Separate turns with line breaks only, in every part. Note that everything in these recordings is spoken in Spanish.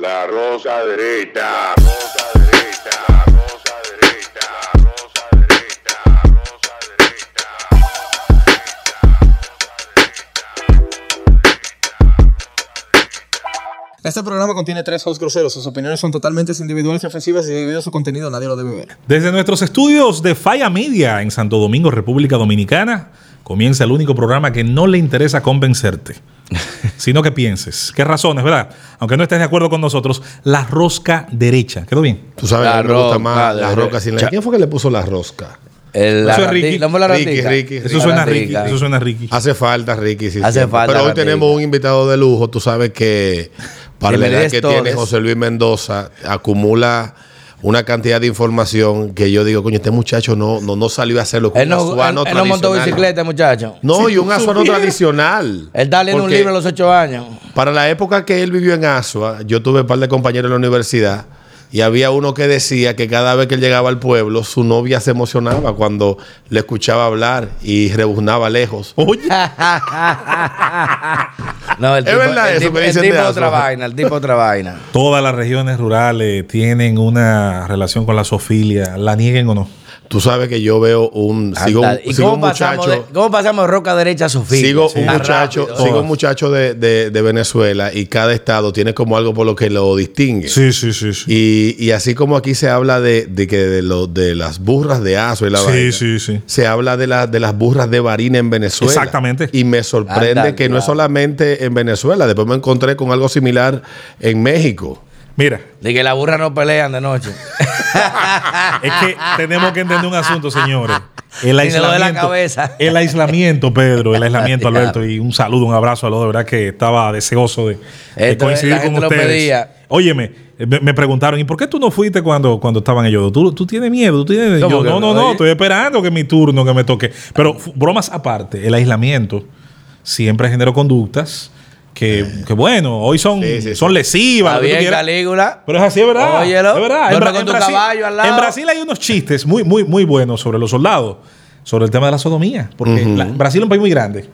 La rosa derecha. Rosa derecha. Rosa derecha. Rosa derecha. Rosa derecha.
Este programa contiene tres hosts groseros. Sus opiniones son totalmente individuales y ofensivas y debido a su contenido nadie lo debe ver.
Desde nuestros estudios de Falla Media en Santo Domingo, República Dominicana, comienza el único programa que no le interesa convencerte, sino que pienses. ¿Qué razones, verdad? Aunque no estés de acuerdo con nosotros, la rosca derecha. ¿Quedó bien?
Tú sabes
La
me gusta más la roca sin la... ¿Quién fue que le puso la rosca?
El, la
Eso es Ricky.
¿no fue la
Ricky,
ratica?
Ricky.
Eso suena Ricky. Eso suena Ricky.
Hace falta, Ricky. sí,
Hace
siempre.
falta
Pero hoy tenemos un invitado de lujo. Tú sabes que para la edad que tiene José Luis Mendoza, acumula una cantidad de información que yo digo, coño, este muchacho no, no, no salió a hacer lo que
Él
un
no,
asuano
él- él no montó
tradicional.
bicicleta, muchacho.
No, y un asuano tradicional.
Él está leyendo un libro a los ocho años.
Para la época que él vivió en Asua, yo tuve un par de compañeros en la universidad y había uno que decía que cada vez que él llegaba al pueblo, su novia se emocionaba cuando le escuchaba hablar y rebuznaba lejos.
Oye,
No, el
Es
tipo,
verdad
el
eso
tipo,
que
el
dicen
tipo
de
otra vaina, el tipo otra vaina.
todas las regiones rurales tienen una relación con la sofilia, la nieguen o no.
Tú sabes que yo veo un sigo, un-
Anda, ¿Y
sigo
cómo
un
pasamos,
muchacho
de, cómo pasamos de roca derecha a Sofía?
sigo
Sí.
un muchacho
rápido.
sigo un muchacho de, de- de Venezuela y cada estado tiene como algo por lo que lo distingue.
Sí, sí, sí. Sí,
Y, y así como aquí se habla de, de que de, lo- de las burras de Asua y la
sí,
vaina,
sí, sí.
se habla de, la- de las burras de Barina en Venezuela.
Exactamente.
Y me sorprende
Anda,
que no es solamente en Venezuela. Después me encontré con algo similar en México.
Mira,
De que las burras no pelean de noche.
es que tenemos que entender un asunto, señores. El
Y de la
aislamiento,
cabeza.
el aislamiento, Pedro, el aislamiento, Alberto, y un saludo, un abrazo a los de verdad que estaba deseoso de, coincidir
la
con ustedes. Óyeme, me, me preguntaron, ¿y por qué tú no fuiste cuando, cuando estaban ellos? ¿Tú, tú tienes miedo? ¿Tú tienes...
¿Cómo
Yo, no, no,
no?
estoy esperando que mi turno, que me toque. Pero bromas aparte, el aislamiento siempre generó conductas que, que bueno, hoy son,
Sí, sí,
son
sí.
lesivas.
Está bien. Calígula.
Pero es así, es verdad.
Óyelo.
Es verdad.
Duerme
Bra-
con tu
Brasil,
caballo al lado.
en Brasil hay unos chistes muy, muy, muy buenos sobre los soldados, sobre el tema de la sodomía. Porque la- Brasil es un país muy grande.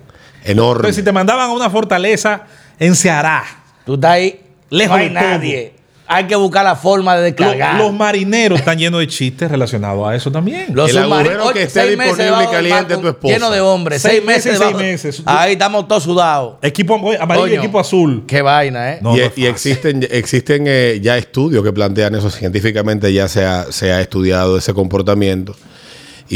Enorme.
Entonces, si te mandaban a una fortaleza en Ceará,
Tú estás ahí.
Lejos
no hay
de todo.
nadie. Hay que buscar la forma de descargar.
los marineros están llenos de chistes relacionados a eso también.
Los
El agujero que esté disponible caliente tu esposa.
Lleno de hombres.
Seis
Seis, meses.
seis meses.
Ahí estamos todos sudados.
Equipo amarillo y equipo azul.
Qué vaina, ¿eh?
No,
y,
no es
y
fácil.
existen, existen eh, ya estudios que plantean eso científicamente, ya se ha, se ha estudiado ese comportamiento.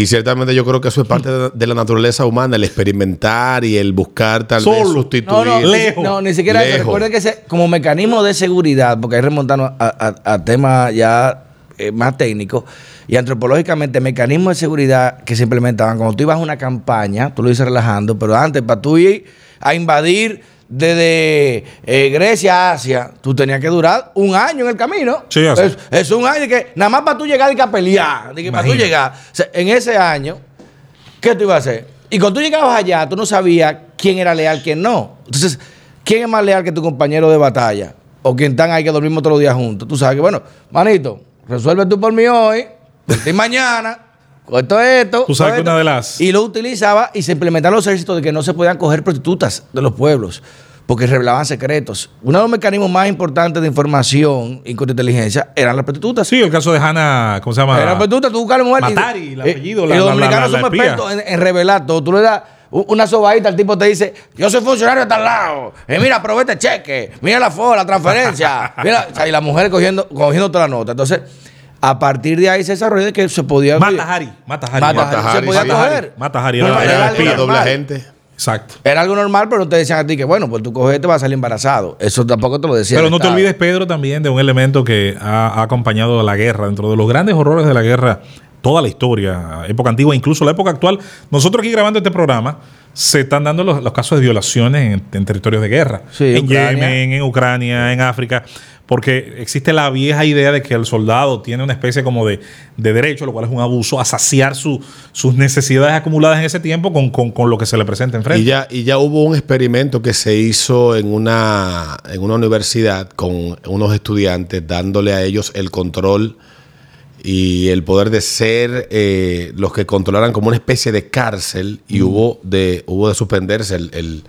Y ciertamente yo creo que eso es parte de, de la naturaleza humana, el experimentar y el buscar tal vez sustituir.
No, no,
Lejos.
ni, no, ni siquiera eso.
Lejos.
Recuerden que se- como mecanismo de seguridad, porque ahí remontando a, a- a temas ya eh, más técnicos y antropológicamente, mecanismos de seguridad que se implementaban cuando tú ibas a una campaña, tú lo dices relajando, pero antes, para tú ir a invadir desde eh, Grecia a Asia, tú tenías que durar un año en el camino.
Sí, así.
es, es un año que nada más para tú llegar y que a pelear. de que para tú llegar. O sea, en ese año, ¿Qué tú ibas a hacer? Y cuando tú llegabas allá, tú no sabías quién era leal, quién no. Entonces, ¿quién es más leal que tu compañero de batalla? O quien están ahí que dormimos todos los días juntos. Tú sabes que, bueno, manito, resuelve tú por mí hoy, por ti mañana, esto, esto.
Tú sabes que una de las-
Y lo utilizaba y se implementaron los ejércitos de que no se podían coger prostitutas de los pueblos. Porque revelaban secretos. Uno de los mecanismos más importantes de información y contrainteligencia eran las prostitutas.
Sí, el caso de Hannah, ¿cómo se llama?
Era prostituta, tú buscas a la mujer. y-
Matari, el
eh,
apellido,
y
la-
los
la-
dominicanos
la-
somos expertos en, en revelar todo. Tú le das una sobadita, el tipo te dice, yo soy funcionario de tal lado. Eh, mira, aprovecha el cheque. Mira la foto, la transferencia. mira, o sea, y la mujer cogiendo, cogiendo toda la nota. Entonces, a partir de ahí se desarrolló de que se podía...
Mata Hari. Mata Hari.
Mata
Mata
Hari, se podía coger.
Mata Hari.
Pero
Era,
era
doble agente.
Exacto.
Era algo normal, pero te decían a ti que, bueno, pues tu coger te va a salir embarazado. Eso tampoco te lo decía.
Pero no te olvides, Pedro, también de un elemento que ha, ha acompañado a la guerra, dentro de los grandes horrores de la guerra, toda la historia, época antigua, incluso la época actual. Nosotros aquí grabando este programa, se están dando los, los casos de violaciones en, en territorios de guerra.
Sí,
en
Ucrania.
Yemen, en Ucrania, en África. Porque existe la vieja idea de que el soldado tiene una especie como de, de derecho, lo cual es un abuso, a saciar su- sus necesidades acumuladas en ese tiempo con, con- con lo que se le presenta enfrente.
Y ya, y ya hubo un experimento que se hizo en una, en una universidad con unos estudiantes dándole a ellos el control y el poder de ser eh, los que controlaran como una especie de cárcel y hubo de hubo de suspenderse el, el-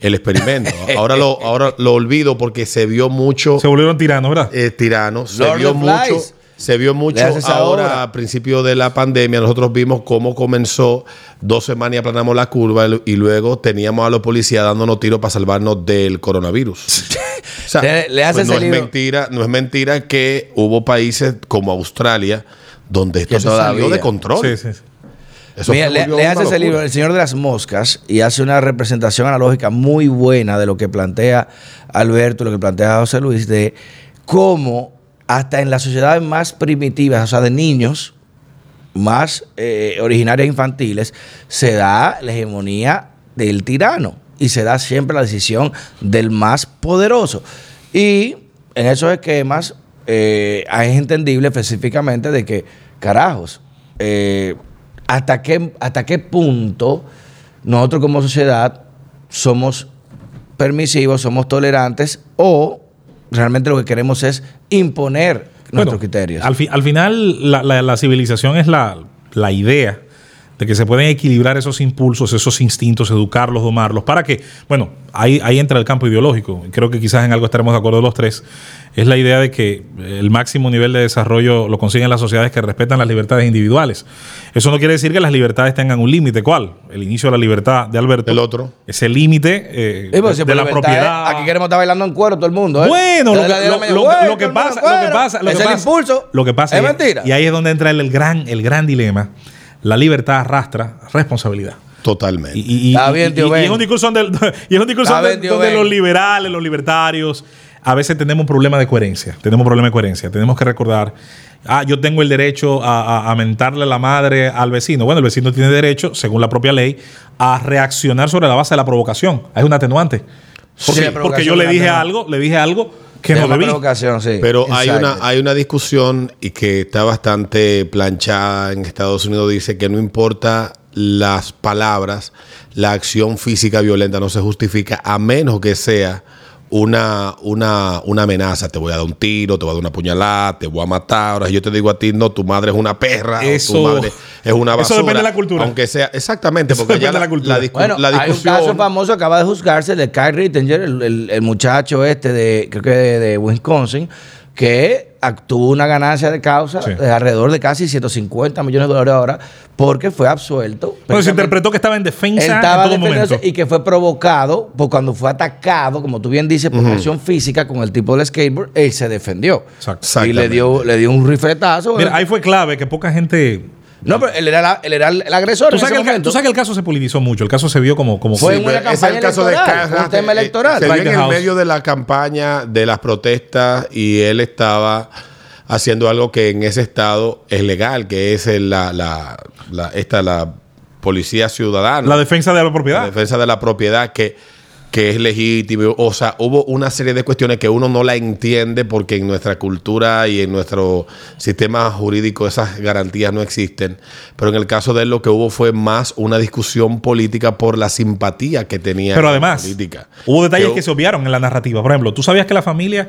el experimento. Ahora lo, ahora lo olvido porque se vio mucho
Se volvieron tiranos, ¿verdad?
eh, tirano, se vio
of
mucho,
Flies.
Se vio mucho ahora a principio de la pandemia. Nosotros vimos cómo comenzó dos semanas y aplanamos la curva y luego teníamos a los policías dándonos tiros para salvarnos del coronavirus. O sea,
Le- le haces
pues no es mentira, no es mentira que hubo países como Australia donde esto se salió
todavía.
de control.
Sí, sí, sí.
Eso
Mira,
se
le, le hace ese libro El Señor de las Moscas y hace una representación analógica muy buena de lo que plantea Alberto, lo que plantea José Luis, de cómo hasta en las sociedades más primitivas, o sea, de niños más eh, originarias infantiles, se da la hegemonía del tirano y se da siempre la decisión del más poderoso. Y en esos esquemas eh, es entendible específicamente de que, carajos, eh, hasta, qué, hasta qué punto nosotros como sociedad somos permisivos, somos tolerantes o realmente lo que queremos es imponer nuestros
Bueno,
criterios.
Al, fi- al final, la, la- la civilización es la, la idea de que se pueden equilibrar esos impulsos, esos instintos, educarlos, domarlos, para que, bueno, ahí, ahí entra el campo ideológico. Creo que quizás en algo estaremos de acuerdo los tres. Es la idea de que el máximo nivel de desarrollo lo consiguen las sociedades que respetan las libertades individuales. Eso no quiere decir que las libertades tengan un límite. ¿Cuál? El inicio de la libertad de Alberto.
El otro.
Ese límite eh,
Sí, pues,
de la propiedad.
eh, Aquí queremos estar bailando en cuero todo el mundo. ¿eh?
Bueno, lo que, lo- que pasa, lo que pasa, lo
es
que
el
pasa-
impulso.
Lo que pasa
es
y-
mentira.
Y ahí es donde entra el, el gran, el gran dilema. La libertad arrastra responsabilidad.
Totalmente.
Y,
Está bien,
y-
tío
y- y
Ben.
es un discurso donde, y es un discurso donde-
bien,
donde los liberales, los libertarios, a veces tenemos un problema de coherencia. Tenemos un problema de coherencia. Tenemos que recordar, ah, yo tengo el derecho a, a- a mentarle la madre al vecino. Bueno, el vecino tiene derecho, según la propia ley, a reaccionar sobre la base de la provocación. Es un atenuante. Porque, yo le dije algo, le dije algo que no
una
debí.
provocación, sí.
Pero hay una, hay una discusión y que está bastante planchada en Estados Unidos. Dice que no importa las palabras, la acción física violenta no se justifica a menos que sea una, una, una amenaza. Te voy a dar un tiro, te voy a dar una puñalada, te voy a matar. Ahora, si yo te digo a ti, no, tu madre es una perra, o
Eso-
tu madre es una
eso
basura.
depende de la cultura.
Aunque sea, exactamente,
Eso
porque ya
depende de
la,
la cultura.
la discu-
Bueno,
la
hay un
discusión.
caso famoso acaba de juzgarse de Kyle Rittenger, el, el- el muchacho este de, creo que de, de Wisconsin, que actuó una ganancia de causa
Sí.
de alrededor de casi 150 millones de dólares ahora porque fue absuelto.
Bueno, se interpretó que estaba en defensa en
estaba
todo
defendiéndose
momento.
y que fue provocado por cuando fue atacado, como tú bien dices, por acción física con el tipo del skateboard, él se defendió.
Exacto.
Y le dio, le dio un rifletazo.
Mira, ahí fue clave que poca gente.
No, pero él era, la- él era el, agresor.
Tú sabes, que el, ca-
momento.
tú sabes que el caso se politizó mucho. El caso se vio como. como
Fue
Sí,
una
es el caso de
electoral,
Kyle
un tema
Rittenger.
electoral.
Se en el medio de la campaña de las protestas y él estaba haciendo algo que en ese estado es legal, que es la, la, la- esta, la policía ciudadana.
la defensa de la
la
propiedad.
defensa de la propiedad que, que es legítimo. O sea, hubo una serie de cuestiones que uno no la entiende porque en nuestra cultura y en nuestro sistema jurídico esas garantías no existen. Pero en el caso de él lo que hubo fue más una discusión política por la simpatía que tenía
Pero
la
además,
política.
hubo detalles
Que
que se obviaron en la narrativa. Por ejemplo, tú sabías que la familia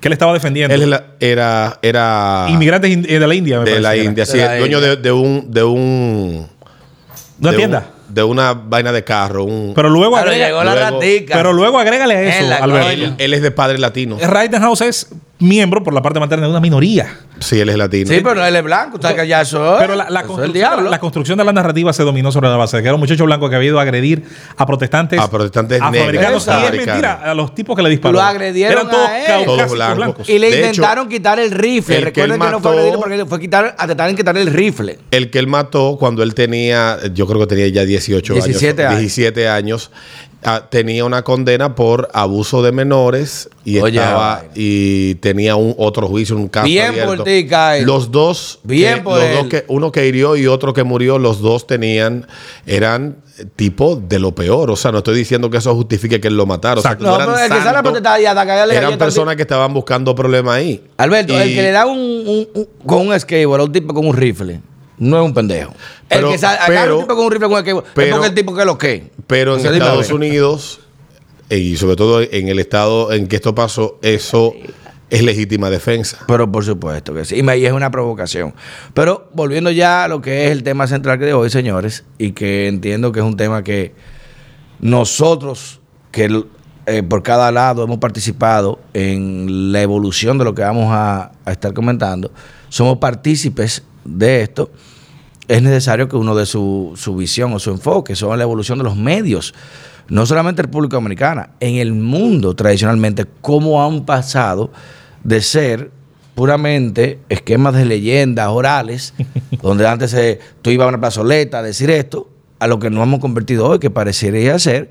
que él estaba defendiendo,
Él era, era, era
inmigrantes in- de la India, me
de
parece
la. India,
De
sí,
la
dueño
India.
de, de un... De un
Una
de
tienda.
De una vaina de carro. Un,
Pero luego
Pero
agrega-
llegó la
luego-
ratica.
pero luego agrégale eso, Alberto.
él, él es de padre latino.
Rittenhouse es miembro por la parte materna de una minoría.
Sí, él es latino.
Sí, pero no él es blanco. Está que ya eso es-
Pero la,
eso
construcción,
diablo.
la construcción de la narrativa se dominó sobre la base de que era un muchacho blanco que había ido a agredir a protestantes,
A protestantes
afroamericanos.
negros.
Y es mentira, a los tipos que le dispararon.
Lo agredieron
Eran todos
a él.
caucásicos
Todos blancos.
blancos.
y le
De hecho,
intentaron quitar el rifle.
el que
Recuerden que, no fue
mató-
agredirlo porque le fue quitar, a tratar de quitar el rifle.
El que él mató cuando él tenía, yo creo que tenía ya 18
17 años.
17 años, tenía una condena por abuso de menores y
Oye,
estaba
vaina.
y tenía un otro juicio, un caso
Bien
abierto.
por ti, Kyle.
Los dos,
Bien
que-
por
los dos que uno que hirió y otro que murió, los dos tenían eran tipo de lo peor, o sea, no estoy diciendo que eso justifique que él lo matara, o sea, no
No,
eran
pero el que protestar y
eran personas que estaban buscando problemas ahí.
Alberto, el que le da un, un- un- con un skateboard a un tipo con un rifle, no es un pendejo.
Pero-
el que sa- agarra a
pero-
un tipo con un rifle con es
pero-
porque el tipo que lo que.
Pero en Estados. Unidos, eh, y sobre todo en el estado en que esto pasó, eso es legítima defensa.
Pero por supuesto que sí. Y es una provocación. Pero volviendo ya a lo que es el tema central de hoy, señores, y que entiendo que es un tema que nosotros, que eh, por cada lado hemos participado en la evolución de lo que vamos a, a estar comentando, somos partícipes de esto, es necesario que uno dé su, su visión o su enfoque sobre la evolución de los medios. No solamente en República Dominicana, en el mundo tradicionalmente, cómo han pasado de ser puramente esquemas de leyendas orales, donde antes tú ibas a una plazoleta a decir esto, a lo que nos hemos convertido hoy, que parecería ser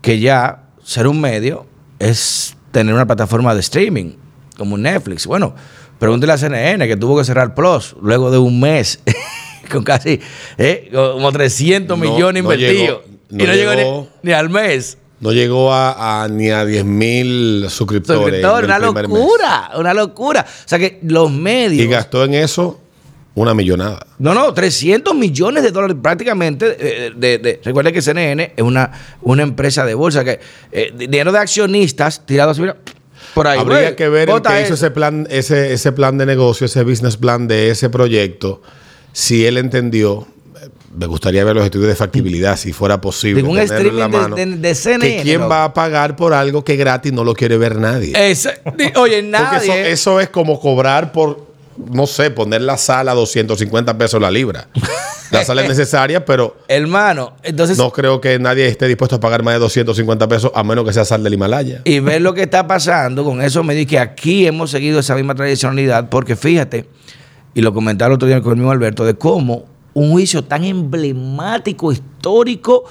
que ya ser un medio es tener una plataforma de streaming, como Netflix. Bueno, pregúntele a CNN que tuvo que cerrar Plus luego de un mes, con casi eh, como 300
No,
millones
no
invertidos.
llegó- no
y no llegó,
llegó-
ni, ni al mes.
No llegó a, a ni a 10 mil suscriptores.
Una
mes.
locura, una locura. O sea que los medios...
Y gastó en eso una millonada.
No, no, 300 millones de dólares prácticamente. eh, De, de- recuerden que CNN es una, una empresa de bolsa que eh, dinero de accionistas tirados mira, por ahí.
Habría que ver el que hizo ese plan, ese, ese plan de negocio, ese business plan de ese proyecto, si él entendió. Me gustaría ver los estudios de factibilidad, si fuera posible.
Digo, un
tenerlo en la
streaming de- de- de CNN,
Que quién
loco.
va a pagar por algo que gratis no lo quiere ver nadie.
Oye,
Porque
nadie.
eso, eso es como cobrar por, no sé, poner la sala a 250 pesos la libra. La sala es necesaria, pero
Hermano, entonces.
no creo que nadie esté dispuesto a pagar más de 250 pesos a menos que sea sal del Himalaya.
Y ver lo que está pasando con eso me di que aquí hemos seguido esa misma tradicionalidad, porque fíjate, y lo comentaba el otro día con el mismo Alberto, de cómo un juicio tan emblemático, histórico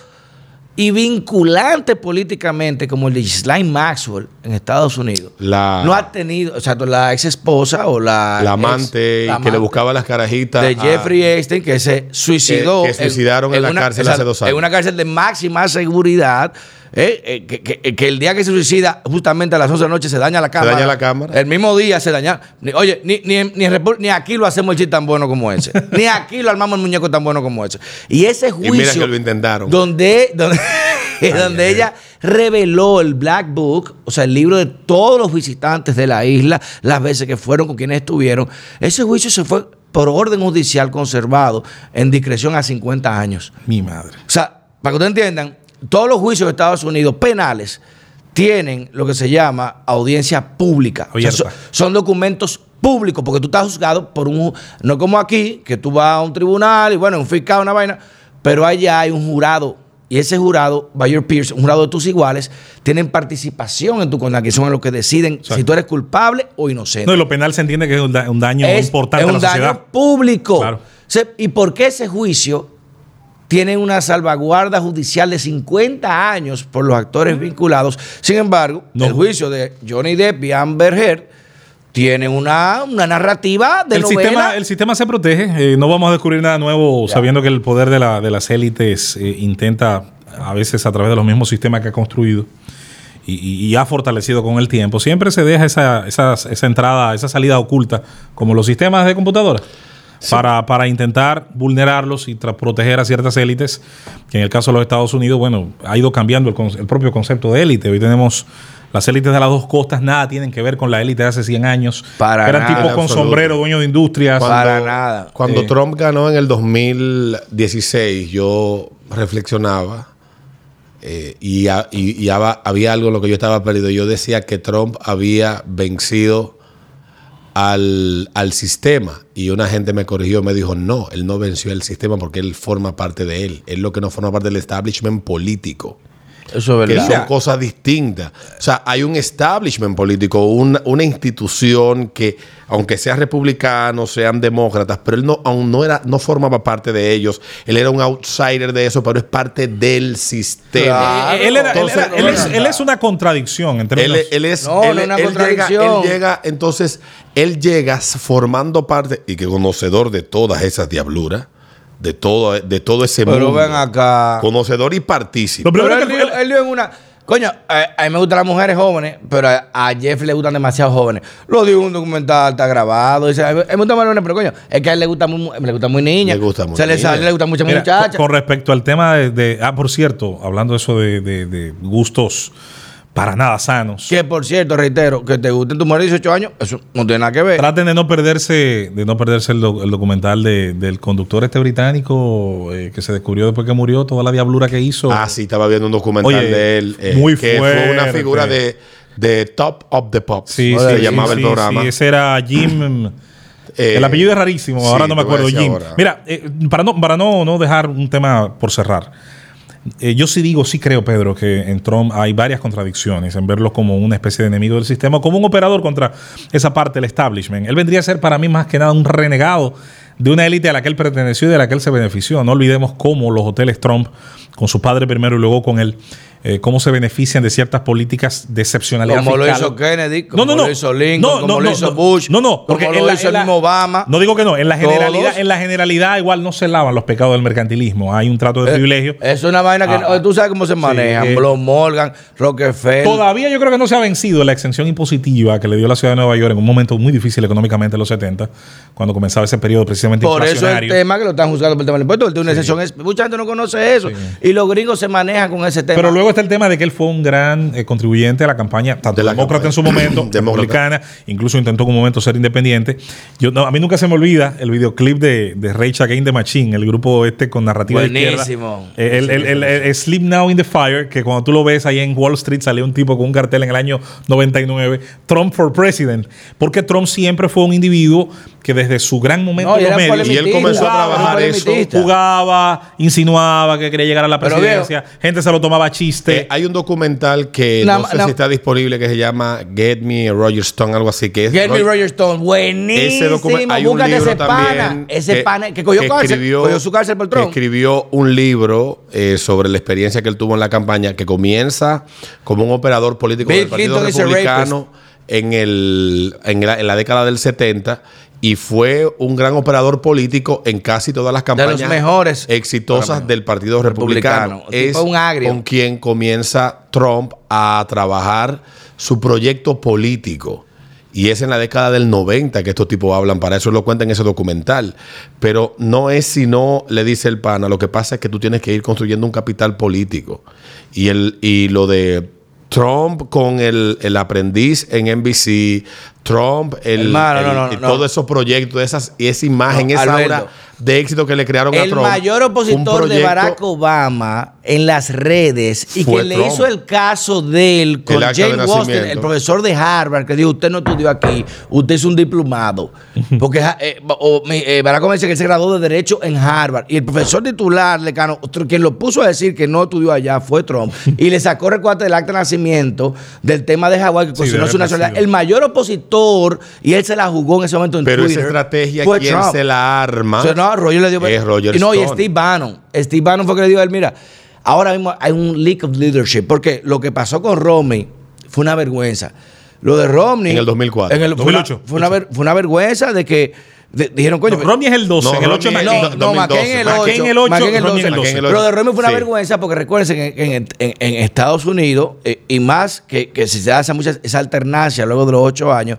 y vinculante políticamente como el de Ghislaine Maxwell en Estados Unidos,
La,
no ha tenido, o sea, la ex esposa o la,
la
ex-
amante
la
que le buscaba las carajitas.
de
a-
Jeffrey Epstein que se suicidó
Que- que suicidaron en la cárcel hace dos años.
en una cárcel de máxima seguridad eh, eh, que, que- que el día que se suicida justamente a las 11 de la noche se daña la cámara
daña la cámara.
el mismo día se daña oye ni, ni, aquí lo hacemos el chiste tan bueno como ese ni aquí lo armamos el muñeco tan bueno como ese y ese juicio
mira que lo intentaron.
donde donde, donde
ay,
ella reveló el Black Book, o sea, el libro de todos los visitantes de la isla, las veces que fueron, con quienes estuvieron. Ese juicio se fue por orden judicial conservado en discreción a 50 años.
Mi madre.
O sea, para que ustedes entiendan, todos los juicios de Estados Unidos penales tienen lo que se llama audiencia pública. O sea, son, son documentos públicos, porque tú estás juzgado por un... No como aquí, que tú vas a un tribunal y bueno, un fiscal, una vaina, pero allá hay un jurado. Y ese jurado, by your peers, un jurado de tus iguales, tienen participación en tu condena, que son los que deciden si tú eres culpable o inocente
No, y lo penal se entiende que es un, da- un daño
es,
importante
es
a
un
la
daño
sociedad.
público.
Claro.
¿Y por qué ese juicio tiene una salvaguarda judicial de 50 años por los actores vinculados? Sin embargo,
No.
el juicio de Johnny Depp y Amber Heard tiene una, una narrativa de
el
novela.
sistema, el sistema se protege. eh, no vamos a descubrir nada nuevo sabiendo que el poder de, la- de las élites eh, intenta, a veces a través de los mismos sistemas que ha construido y, y- y ha fortalecido con el tiempo, siempre se deja esa, esa, esa entrada, esa salida oculta, como los sistemas de computadora. Para, para intentar vulnerarlos y tra- proteger a ciertas élites, que en el caso de los Estados Unidos, bueno, ha ido cambiando el, el propio concepto de élite. Hoy tenemos las élites de las dos costas, nada tienen que ver con la élite de hace 100 años.
Para
Eran
nada,
tipos con
absoluto.
sombrero, dueños de industrias.
Para nada.
Cuando
Eh.
Trump ganó en el 2016, yo reflexionaba eh, y, y- y había algo en lo que yo estaba perdido. Yo decía que Trump había vencido al, al sistema y una gente me corrigió, me dijo, no, él no venció el sistema porque él forma parte de él. Él lo que no forma parte del establishment político.
Eso es
que
verdad.
son cosas distintas. O sea, hay un establishment político, una, una institución que, aunque sean republicanos, sean demócratas, pero él no, aún no era, no formaba parte de ellos. Él era un outsider de eso, pero es parte del sistema.
Él, es, una contradicción en
Él,
términos.
él es,
No,
él,
no una
él llega,
contradicción.
él llega, entonces, él llega formando parte y que conocedor de todas esas diabluras, de todo, de todo ese
Pero
mundo.
ven acá.
Conocedor y partícipe.
Pero él,
él-
dio- él en una. Coño, a, a mí me gustan las mujeres jóvenes, pero a, a Jeff le gustan demasiado jóvenes. Lo dio en un documental, está grabado. Dice, a mí me gustan más jóvenes, pero coño, es que a él le gusta muy, le gusta muy niña.
Le gusta muy
Se le sale, le gusta mucho
Mira,
muchacha.
con, con respecto al tema de, de- Ah, por cierto, hablando de eso de, de- de gustos para nada sanos.
Que por cierto, reitero, que te gusten tu mujer de 18 años, eso no tiene nada que ver.
Traten de no perderse, de no perderse el, doc- el documental de- del conductor este británico eh, que se descubrió después que murió, toda la diablura que hizo.
Ah, sí, estaba viendo un documental
Oye,
de él. eh,
muy
que fue una
fuerte.
figura de, de Top of the Pops.
Sí,
se
sí,
llamaba
sí,
el
sí,
programa.
sí, ese era Jim.
Eh,
el apellido es rarísimo,
sí,
ahora no me acuerdo. Jim.
ahora.
Mira, eh, para, no, para no, no dejar un tema por cerrar. Eh, yo sí digo, sí creo, Pedro, que en Trump hay varias contradicciones en verlo como una especie de enemigo del sistema, como un operador contra esa parte del establishment. Él vendría a ser para mí más que nada un renegado de una élite a la que él perteneció y de la que él se benefició. No olvidemos cómo los hoteles Trump, con su padre primero y luego con él, eh, cómo se benefician de ciertas políticas de excepcionalidad
Como lo hizo Kennedy, como
no, no.
lo hizo Lincoln, como lo hizo. Bush,
No, no, porque
como
en
lo
la-
hizo
en
el
la-
mismo Obama.
No digo que no, en la
Todos.
generalidad, en la generalidad igual no se lavan los pecados del mercantilismo. Hay un trato de
Eh,
privilegio.
Es una vaina que
Ah,
oye, tú sabes cómo se manejan.
eh,
Blow Morgan, Rockefeller.
Todavía yo creo que no se ha vencido la exención impositiva que le dio la ciudad de Nueva York en un momento muy difícil económicamente en los 70, cuando comenzaba ese periodo precisamente
Por eso el tema que lo están juzgando por el tema del impuesto. Una es- Mucha gente no conoce eso. Y los gringos se manejan con ese tema.
Pero luego está el tema de que él fue un gran eh, contribuyente a la campaña, tanto
De la
demócrata
campaña.
en su momento,
Demócrata.
republicana, incluso intentó en un momento ser independiente. Yo, no, a mí nunca se me olvida el videoclip de, de Rage Against the Machine, el grupo este con narrativa de
Buenísimo.
izquierda. Eh, El, el- el- el- el Sleep Now in the Fire, que cuando tú lo ves ahí en Wall Street salió un tipo con un cartel en el año 99, Trump for President, porque Trump siempre fue un individuo que desde su gran momento
No,
medios-
Y él comenzó a trabajar eso.
jugaba, insinuaba que quería llegar a la presidencia, gente se lo tomaba a chiste.
Eh, hay un documental que no sé si está disponible que se llama Get Me Roger Stone, algo así que es
Get me Roger Stone. Buenísimo.
Ese hay un libro
ese pana. Ese pana que cogió cárcel. cogió su cárcel por
que
Trump.
escribió un libro eh, sobre la experiencia que él tuvo en la campaña que comienza como un operador político
Bill
del Partido
Clinton
Republicano en, el, en, la, en la década del 70 y fue un gran operador político en casi todas las campañas
los mejores
exitosas del Partido Republicano. Es
un agrio.
con quien comienza Trump a trabajar su proyecto político. Y es en la década del 90 que estos tipos hablan, para eso lo cuenta en ese documental. Pero no es sino, le dice el pana, lo que pasa es que tú tienes que ir construyendo un capital político. Y, el, y lo de Trump con el, el aprendiz en NBC, Trump, el,
Hermano, no,
el-
no, no,
y
no.
todos esos proyectos, esas, y esa imagen, esa
Alberto.
aura de éxito que le crearon a
El
Trump.
mayor
un
opositor de Barack Obama en las redes y
Fue
que le
Trump.
hizo el caso de él con
El de nacimiento.
el profesor de Harvard, que dijo: Usted no estudió aquí, usted es un diplomado. Porque eh, o, eh, Barack Obama dice que él se graduó de Derecho en Harvard. Y el profesor titular, Lecano, quien lo puso a decir que no estudió allá fue Trump. y le sacó recuate del acta de nacimiento del tema de Hawái, que
Sí, de
su nacionalidad. El mayor opositor, y él se la jugó en ese momento en
Pero esa
Twitter.
estrategia,
fue
¿quién
Trump.
se la arma?
O sea, no, Roger le dio.
Es Roger
y no, y. Steve Bannon. Steve Bannon fue que le dio a él, mira, ahora mismo hay un leak of leadership, porque lo que pasó con Romney fue una vergüenza. Lo de Romney.
En el 2004.
en el- fue, una,
2008.
fue, una ver- fue una vergüenza de que de- dijeron, coño.
No, Romney es el 12,
No,
en el 8
Romney
es
no,
en
no,
2012.
McCain el 8.
McCain el 8,
McCain el
Romney
12.
el 12.
McCain el
Pero de Romney fue una
Sí.
vergüenza porque recuérdense que en, en- en- en Estados Unidos, eh, y más que, que si se hace mucha esa alternancia luego de los ocho años,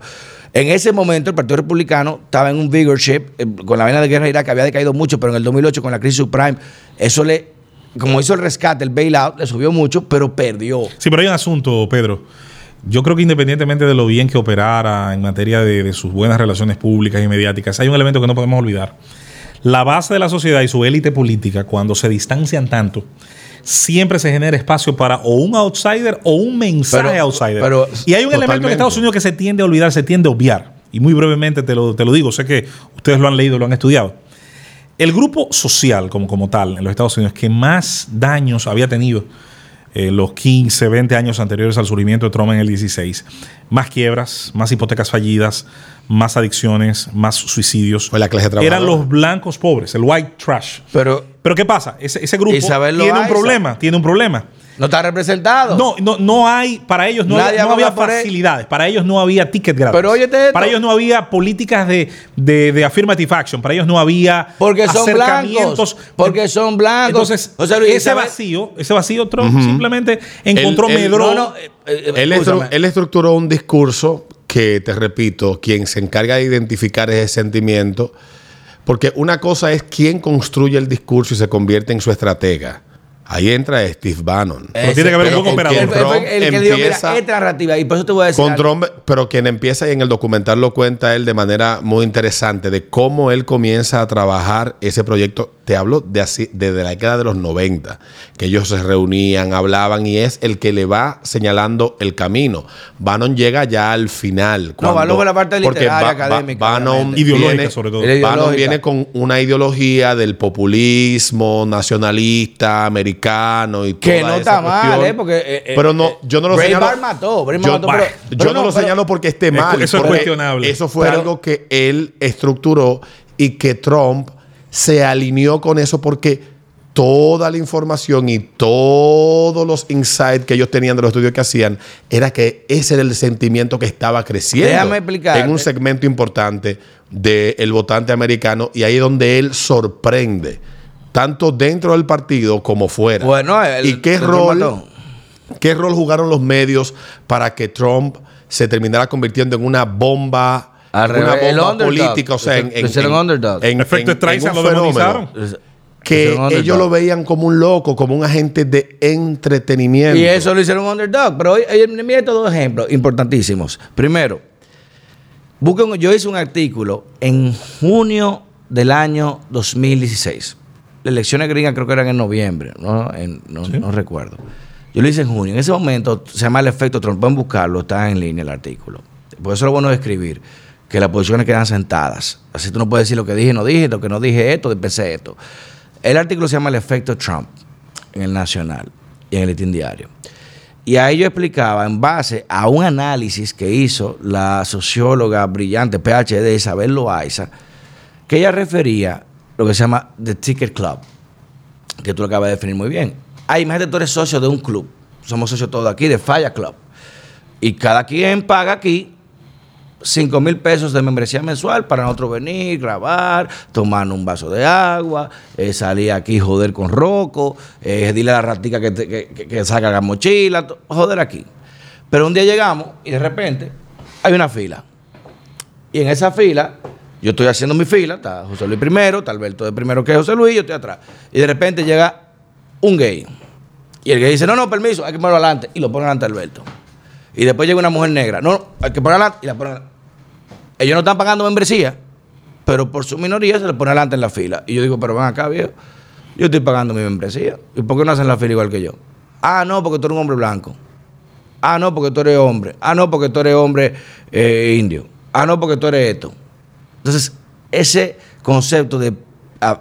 en ese momento el Partido Republicano estaba en un vigorship, eh, con la vaina de guerra de Irak, que había decaído mucho, pero en el 2008 con la crisis subprime, eso le, como hizo el rescate, el bailout, le subió mucho, pero perdió.
Sí, pero hay un asunto, Pedro. Yo creo que independientemente de lo bien que operara en materia de, de sus buenas relaciones públicas y mediáticas, hay un elemento que no podemos olvidar. La base de la sociedad y su élite política, cuando se distancian tanto, siempre se genera espacio para o un outsider o un mensaje
Pero-
outsider.
pero-
y hay un elemento en. Estados Unidos que se tiende a olvidar, se tiende a obviar. Y muy brevemente te lo, te lo digo, sé que ustedes lo han leído, lo han estudiado. El grupo social, como, como tal, en los Estados Unidos, que más daños había tenido eh, los 15, 20 años anteriores al surgimiento de Trump en el 16, más quiebras, más hipotecas fallidas, más adicciones, más suicidios,
Fue la clase
eran los blancos pobres, el white trash.
Pero
Pero ¿qué pasa? Ese, ese grupo tiene un problema, tiene un problema.
No está representado.
No, no, no hay, para ellos no,
Nadie
había, no
él.
facilidades, para ellos no había ticket gratis.
Pero óyete esto.
Para ellos no había políticas de, de, de affirmative action, para ellos no había
Porque son blancos. Porque son blancos.
Entonces,
Luis,
ese vacío, ese vacío Trump simplemente encontró
El- el-
medrón.
No, no, eh, eh,
Él, estru- él estructuró un discurso que, te repito, quien se encarga de identificar ese sentimiento, porque una cosa es quién construye el discurso y se convierte en su estratega. Ahí entra Steve Bannon.
Pero tiene que haber un operador.
El,
Trump
el que dijo, mira,
empieza-
esta narrativa. Y por eso te voy a decir.
Con. Trump, pero quien empieza y en el documental lo cuenta él de manera muy interesante de cómo él comienza a trabajar ese proyecto. Te hablo de así, desde la década de los 90, que ellos se reunían, hablaban y es el que le va señalando el camino. Bannon llega ya al final. cuando-
Bannon fue la parte
porque
literaria, académica,
Bannon viene-
sobre todo.
El
Bannon viene con una ideología del populismo nacionalista americano y
Que no está mal,
cuestión.
¿eh? Porque, eh, eh,
pero no, yo no lo señalo.
mató,
yo,
mató, pero-
yo
pero
no,
no,
lo
pero-
señalo porque esté
Es-
mal.
eso es cuestionable.
Eso fue
Pero-
algo que él estructuró y que Trump se alineó con eso porque toda la información y todos los insights que ellos tenían de los estudios que hacían era que ese era el sentimiento que estaba creciendo
Déjame explicarte.
en un segmento importante del votante americano y ahí es donde él sorprende tanto dentro del partido como fuera.
Bueno, el-
¿Y qué
el
rol,
mató.
qué rol jugaron los medios para que Trump se terminara convirtiendo en una bomba, una
el
bomba política? O sea, en,
Lo
en-
hicieron
en-
underdog.
en-
Efecto
en- en
Streisand
un
lo.
Que ellos lo veían como un loco, como un agente de entretenimiento.
Y eso lo hicieron underdog. Pero hoy, hoy, mira estos dos ejemplos importantísimos. Primero, busquen, yo hice un artículo en junio del año 2016. Las elecciones gringas creo que eran en noviembre, no, En- no, no recuerdo. Yo lo hice en junio. En ese momento se llama el efecto Trump. Pueden buscarlo, está en línea el artículo. Por eso es lo bueno de escribir, que las posiciones quedan sentadas. Así tú no puedes decir lo que dije, no dije, lo que no dije esto, pensé esto. El artículo se llama El efecto Trump en el Nacional y en el Listín Diario. Y ahí yo explicaba, en base a un análisis que hizo la socióloga brillante PhD Isabel Loaiza, que ella refería lo que se llama The Ticket Club, que tú lo acabas de definir muy bien. Ah, imagínate, tú eres socio de un club. Somos socios todos aquí, de Falla Club. Y cada quien paga aquí 5 mil pesos de membresía mensual para nosotros venir, grabar, tomar un vaso de agua, eh, salir aquí, joder con Rocco, eh, dile a la ratica que, te- que, que- saca la mochila, joder aquí. Pero un día llegamos y de repente hay una fila. Y en esa fila, yo estoy haciendo mi fila, está José Luis primero, está Alberto de primero que José Luis, yo estoy atrás. Y de repente llega un gay. Y el gay dice, no, no, permiso, hay que ponerlo adelante. Y lo pone adelante Alberto. Y después llega una mujer negra. No, hay que ponerla adelante. Y la ponen ellos no están pagando membresía, pero por su minoría se le pone adelante en la fila. Y yo digo, pero ven acá, viejo. Yo estoy pagando mi membresía. ¿Y por qué no hacen la fila igual que yo? Ah, no, porque tú eres un hombre blanco. Ah, no, porque tú eres hombre. Ah, no, porque tú eres hombre eh, indio. Ah, no, porque tú eres esto. Entonces, ese concepto de,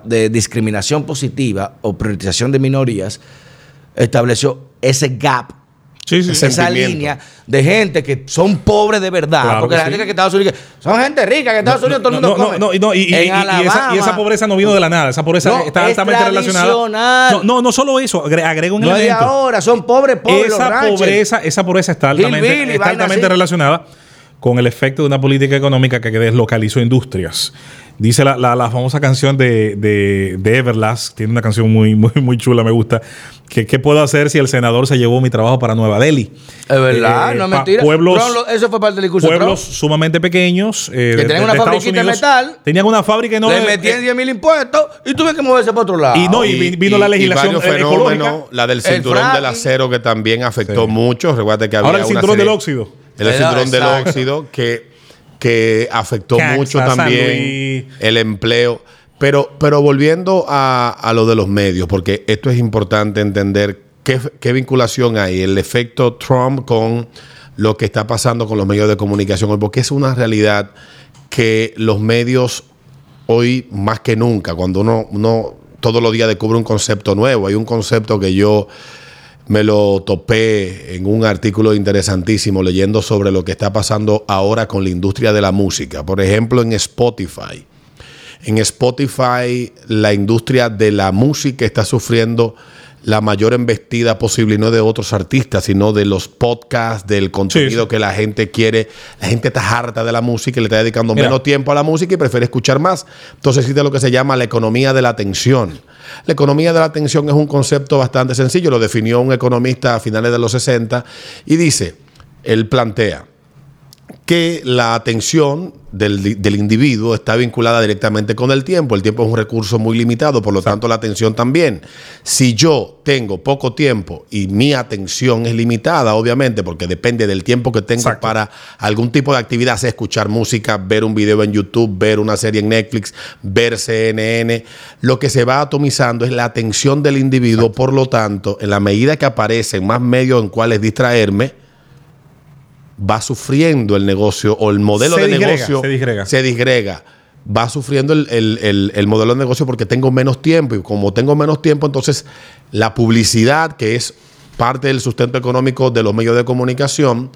de discriminación positiva o priorización de minorías estableció ese gap
Sí, sí, sí.
esa línea de gente que son pobres de verdad.
Claro
porque
que
la
sí.
gente que Estados Unidos son gente rica, que en Estados Unidos todo el mundo
no,
come.
no, no, y, no, y- y- y- y esa, y pobreza no vino de la nada. Esa pobreza
No,
está
es
altamente relacionada. No, no, no solo eso. agre- Agrego un elemento.
ahora, son pobres, pobres los
esa
ranchers.
pobreza, esa pobreza está altamente, está altamente
así.
Con el efecto de una política económica que deslocalizó industrias. Dice la, la- la famosa canción de, de, de Everlast, tiene una canción muy, muy, muy chula, me gusta. Que, ¿Qué puedo hacer si el senador se llevó mi trabajo para Nueva Delhi?
Es verdad,
Eh,
no es mentira.
Pueblos,
Trump eso fue parte del discurso de
pueblos
Trump.
sumamente pequeños. eh,
Que tenían una fabriquita de metal.
Tenían una fábrica enorme.
Le metían
eh,
10 mil impuestos y tuve que moverse para otro lado.
Y no, y vi- vino la legislación eh, ecológica.
la del
El
cinturón del acero que también afectó
Sí.
mucho. Recuerda que había
Ahora el
una
cinturón
serie-
del óxido.
El cinturón del óxido que, que afectó mucho también el empleo. Pero, pero volviendo a, a lo de los medios, porque esto es importante entender qué, qué vinculación hay, el efecto Trump con lo que está pasando con los medios de comunicación hoy, porque es una realidad que los medios hoy más que nunca, cuando uno, uno todos los días descubre un concepto nuevo, hay un concepto que yo me lo topé en un artículo interesantísimo leyendo sobre lo que está pasando ahora con la industria de la música. Por ejemplo, en Spotify. En Spotify la industria de la música está sufriendo la mayor embestida posible, y no de otros artistas, sino de los podcasts, del contenido
sí.
que la gente quiere. La gente está harta de la música y le está dedicando
Mira.
menos tiempo a la música y prefiere escuchar más. Entonces existe lo que se llama la economía de la atención. La economía de la atención es un concepto bastante sencillo, lo definió un economista a finales de los 60 y dice, él plantea, que la atención del, del individuo está vinculada directamente con el tiempo. El tiempo es un recurso muy limitado, por lo tanto la atención también. Si yo tengo poco tiempo y mi atención es limitada, obviamente, porque depende del tiempo que tengo
Exacto.
para algún tipo de actividad, sea escuchar música, ver un video en YouTube, ver una serie en Netflix, ver CNN, lo que se va atomizando es la atención del individuo, por lo tanto, en la medida que aparecen más medios en cuales distraerme, va sufriendo el negocio o el modelo
Se
de
disgrega,
negocio
se disgrega.
se disgrega. Va sufriendo el, el- el- el modelo de negocio porque tengo menos tiempo. Y como tengo menos tiempo, entonces la publicidad, que es parte del sustento económico de los medios de comunicación,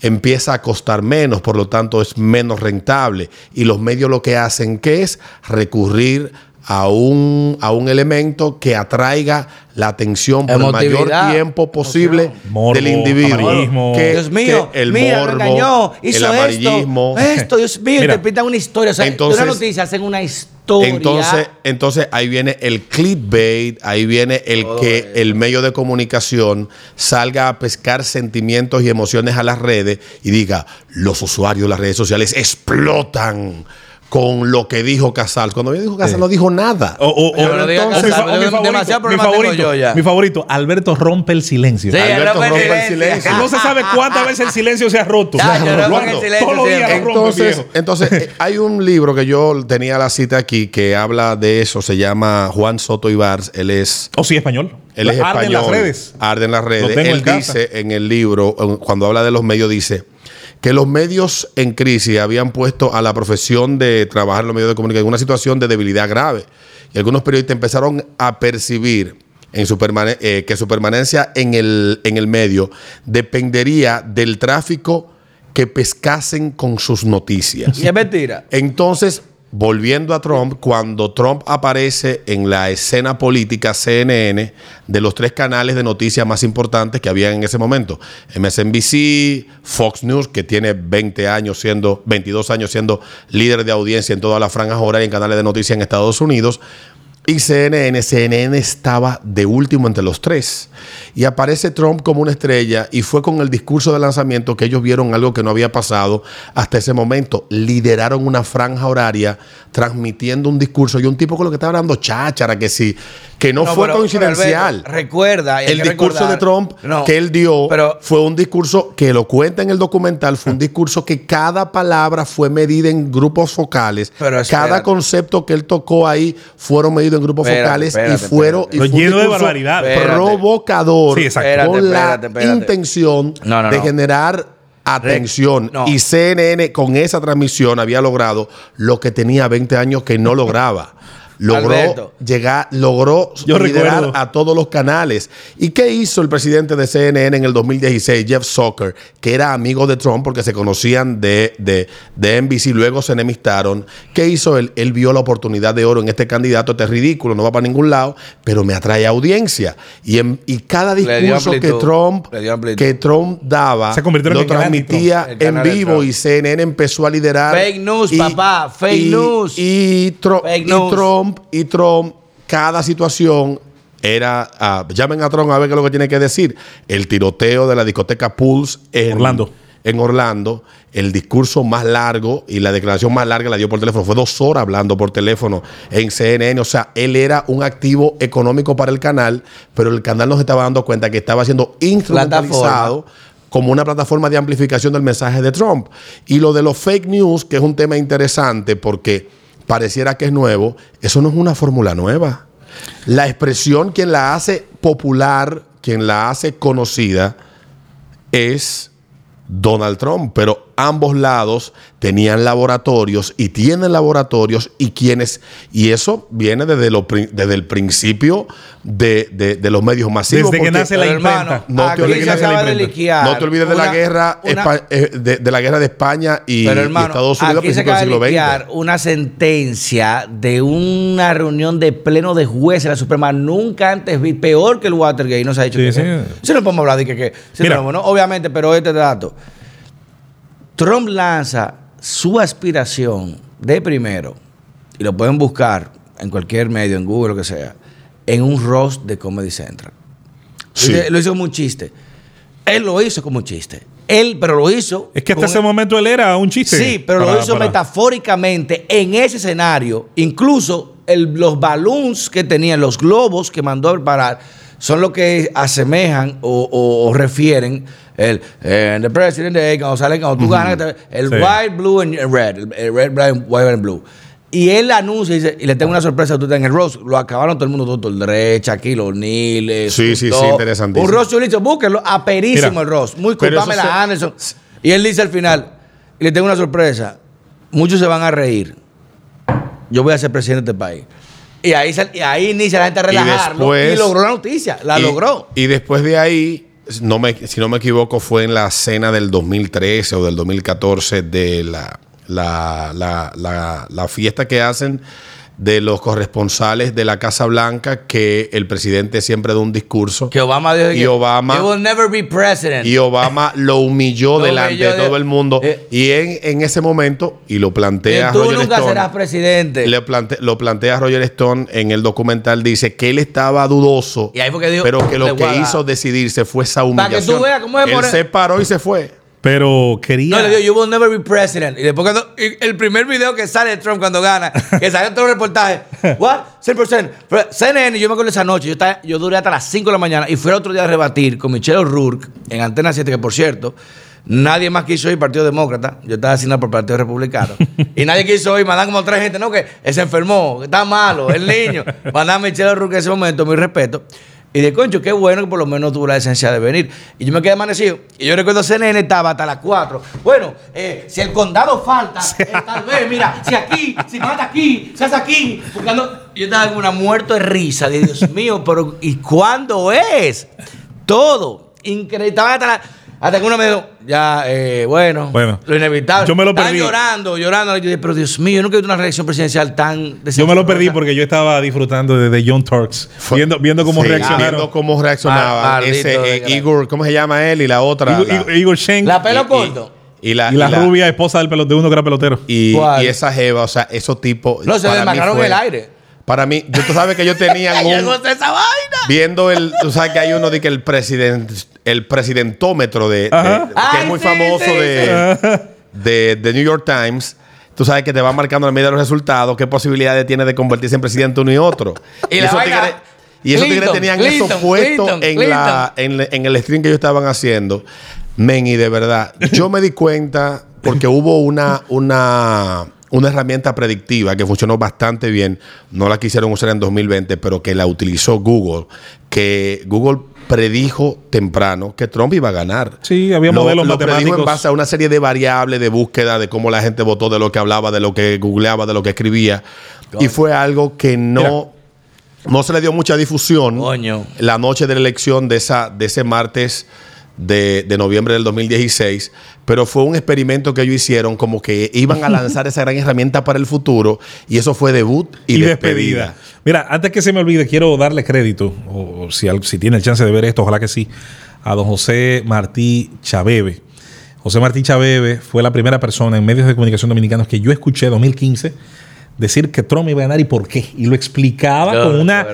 empieza a costar menos, por lo tanto es menos rentable. Y los medios lo que hacen que es recurrir a un, a un elemento que atraiga la atención por el mayor tiempo posible
Morbo,
del individuo.
amarillismo.
Que-
Dios mío,
que el
mira,
morbo, el amarillismo.
esto, esto, Dios mío,
Mira,
interpretan una historia, o sea,
entonces-
una noticia hacen una historia.
Entonces, entonces ahí viene el clickbait, ahí viene el que el medio de comunicación salga a pescar sentimientos y emociones a las redes y diga, los usuarios de las redes sociales explotan con lo que dijo Casal. Cuando dijo Casal no dijo nada.
O, o- o-
no
entonces,
Casal,
mi fa- mi
demasiado
favorito, mi favorito,
yo ya.
mi favorito, Alberto rompe el silencio.
Sí,
Alberto
rompe el
rompe el
silencio.
silencio.
No se sabe cuántas veces el silencio se ha roto.
Ya, yo el silencio
Todos los días lo rompe,
Entonces,
viejo.
entonces eh, hay un libro que yo tenía la cita aquí que habla de eso, se llama Juan Soto Ibars, él es
O sí, español.
Él es
Arden
español.
las redes.
Arden las redes.
en
Él
casa.
dice en el libro, en- cuando habla de los medios, dice que los medios en crisis habían puesto a la profesión de trabajar en los medios de comunicación en una situación de debilidad grave. Y algunos periodistas empezaron a percibir en su eh, que su permanencia en el, en el medio dependería del tráfico que pescasen con sus noticias.
Y es mentira.
Entonces, volviendo a Trump, cuando Trump aparece en la escena política CNN de los tres canales de noticias más importantes que había en ese momento, MSNBC, Fox News, que tiene 20 años siendo, 22 años siendo líder de audiencia en todas las franjas horarias en canales de noticias en Estados Unidos, y CNN, CNN estaba de último entre los tres. Y aparece Trump como una estrella y fue con el discurso de lanzamiento que ellos vieron algo que no había pasado hasta ese momento. Lideraron una franja horaria transmitiendo un discurso y un tipo con lo que estaba hablando cháchara, que sí, que no, fue
pero-
coincidencial.
pero, Alberto, recuerda.
el discurso de Trump
No,
que él dio
pero-
fue un discurso que lo cuenta en el documental, fue un discurso que cada palabra fue medida en grupos focales.
Pero
cada concepto que él tocó ahí fueron medidos en grupos
Espérate,
focales
espérate,
y fueron y fue
lleno de
provocador
Sí, exacto.
Espérate,
con la intención
No, no,
de
no.
generar atención
no.
y CNN con esa transmisión había logrado lo que tenía 20 años que no lograba. Logró
Alberto.
llegar, logró
Yo
liderar
recuerdo.
a todos los canales. ¿Y qué hizo el presidente de CNN en el 2016, Jeff Zucker, que era amigo de Trump porque se conocían de, de, de NBC, luego se enemistaron? ¿Qué hizo él? Él vio la oportunidad de oro en este candidato, este es ridículo, no va para ningún lado, pero me atrae audiencia. Y, en- y cada discurso que. Trump, que Trump daba,
Se convirtió en
lo
de
transmitía
Trump.
En vivo
Trump.
y CNN empezó a liderar.
Fake news, papá, fake
y-
news.
Y, Tru-
Fake
y
news.
Trump, y Trump, cada situación era, ah, llamen a Trump a ver qué es lo que tiene que decir. El tiroteo de la discoteca Pulse en
Orlando.
En Orlando, el discurso más largo y la declaración más larga la dio por teléfono. Fue dos horas hablando por teléfono en CNN. O sea, él era un activo económico para el canal, pero el canal no se estaba dando cuenta que estaba siendo instrumentalizado como una plataforma de amplificación del mensaje de Trump. Y lo de los fake news, que es un tema interesante porque pareciera que es nuevo, eso no es una fórmula nueva. La expresión, quien la hace popular, quien la hace conocida, es Donald Trump, pero ambos lados tenían laboratorios y tienen laboratorios y quienes, y eso viene desde, lo desde el principio de, de- de los medios masivos.
Desde que nace la
hermano,
imprenta.
No te olvides de no te olvides de la guerra
una-
eh, de, de la guerra de España y,
Pero
y
hermano,
Estados Unidos a
aquí se
principios
acaba
del
de
siglo XX.
una sentencia de una reunión de pleno de jueces de la Suprema nunca antes vi, peor que el Watergate, no se ha dicho
Sí,
que
sí.
Si no podemos hablar de que, que sí,
Mira.
¿no? obviamente, pero este dato. Trump lanza su aspiración de primero, y lo pueden buscar en cualquier medio, en Google, lo que sea, en un roast de Comedy Central.
Sí.
Lo hizo como un chiste. Él lo hizo como un chiste. Él, pero lo hizo.
Es que hasta ese momento él era un chiste.
Sí, pero
Para-
lo hizo
para-
metafóricamente en ese escenario. Incluso el- los balloons que tenían, los globos que mandó a preparar, son lo que asemejan o, o- o refieren el eh, the president day, cuando sale, cuando tú ganas, el
Sí.
white, blue and red, el, red, black, white and blue. Y él anuncia y dice, y le tengo una sorpresa a tú en el Rose, lo acabaron todo el mundo, todo el derecha, aquí, los O'Neal, eh,
Sí, sí, sí, interesantísimo.
Un Ross chulito, búsquenlo, aperísimo
Mira,
el Ross, muy culpable
se-
la Anderson. Y él dice al final, y le tengo una sorpresa, muchos se van a reír, yo voy a ser presidente de este país. Y ahí, y ahí inicia la gente a relajarlo y,
después-
logró la noticia, la
y,
logró.
Y después de ahí, no me, si no me equivoco, fue en la cena del 2013 o del 2014 de la, la, la, la fiesta que hacen de los corresponsales de la Casa Blanca que el presidente siempre da un discurso
Que Obama dijo
Y
que
Obama-
"He will never be president.
y Obama lo humilló
Lo
delante
humilló
de
de-
todo el mundo
Eh.
y en, en ese momento y lo plantea
tú
Roger
nunca
Stone,
serás presidente.
le plante- lo plantea Roger Stone en el documental dice que él estaba dudoso
Y ahí dijo,
pero que lo
"Le
que
voy a dar".
hizo decidirse fue esa
Para que tú
humillación
veas cómo es
él se paró y se fue
Pero quería.
No, le digo, you will never be president. Y después cuando, el primer video que sale de Trump cuando gana, que sale todo el reportaje, what? 100%. Pero CNN, yo me acuerdo esa noche, yo, estaba, yo duré hasta las 5 de la mañana y fui al otro día a rebatir con Michelle O'Rourke en Antena 7, que por cierto, nadie más quiso ir Partido Demócrata, yo estaba asignado por Partido Republicano, y nadie quiso ir, mandan como tres gente, no, que se enfermó, que está malo, el niño. Mandan a Michelle O'Rourke en ese momento, mi respeto. Y de concho, qué bueno que por lo menos tuvo la esencia de venir. Y yo me quedé amanecido. Y yo recuerdo CNN estaba hasta las 4. Bueno, eh, si el condado falta, eh, tal vez, mira, si aquí, si mata aquí, se hace aquí. Buscando. Yo estaba como una muerto de risa. De Dios mío, pero ¿y cuándo es? Todo. Increíble. Estaba hasta la- Hasta que uno me dijo, ya, eh, bueno,
Bueno,
lo inevitable.
yo me lo perdí.
llorando, llorando. Yo dije, pero Dios mío, yo nunca he visto una reacción presidencial tan
Yo me lo perdí porque yo estaba disfrutando de, de John Turks, viendo, viendo cómo
Sí,
reaccionaron.
viendo cómo reaccionaba
Mal-
ese eh. Igor ¿cómo se llama él? y la otra
Igor,
la-
Igor- Igor Shen
La pelo corto.
y, la,
y la
y la-
rubia esposa del pelotero, de uno que era pelotero.
y, esa jeva o sea esos tipos
No, se desmacaron el aire.
Para mí yo, tú sabes que yo tenía un,
esa vaina.
viendo el, tú sabes que hay uno de que el presidente, el presidentómetro de, de- que
Ay,
es muy
sí,
famoso
sí,
de, de, de New York Times. Tú sabes que te va marcando la medida de los resultados, qué posibilidades tiene de convertirse en presidente uno y otro.
Y la
esos
vaina,
tigres, y esos tigres tenían
Clinton,
eso puesto
Clinton,
en, la, en, en el stream que ellos estaban haciendo. Men, y de verdad, yo me di cuenta porque hubo una, una, una herramienta predictiva que funcionó bastante bien. No la quisieron usar en 2020, pero que la utilizó Google. Que Google predijo temprano que Trump iba a ganar.
Sí, había
Lo-
modelos
lo predijo en base a una serie de variables de búsqueda de cómo la gente votó, de lo que hablaba, de lo que googleaba, de lo que escribía. Y fue algo que no, no se le dio mucha difusión
Coño.
la noche de la elección de, esa, de ese martes de, de noviembre del 2016, pero fue un experimento que ellos hicieron como que iban a lanzar esa gran herramienta para el futuro y eso fue debut y,
y
despedida.
despedida. Mira, antes que se me olvide, quiero darle crédito, o, o si, tiene el chance de ver esto, ojalá que sí, a don José Martí Chabebe. José Martí Chabebe fue la primera persona en medios de comunicación dominicanos que yo escuché en 2015 decir que Trump iba a ganar y por qué. Y lo explicaba con una.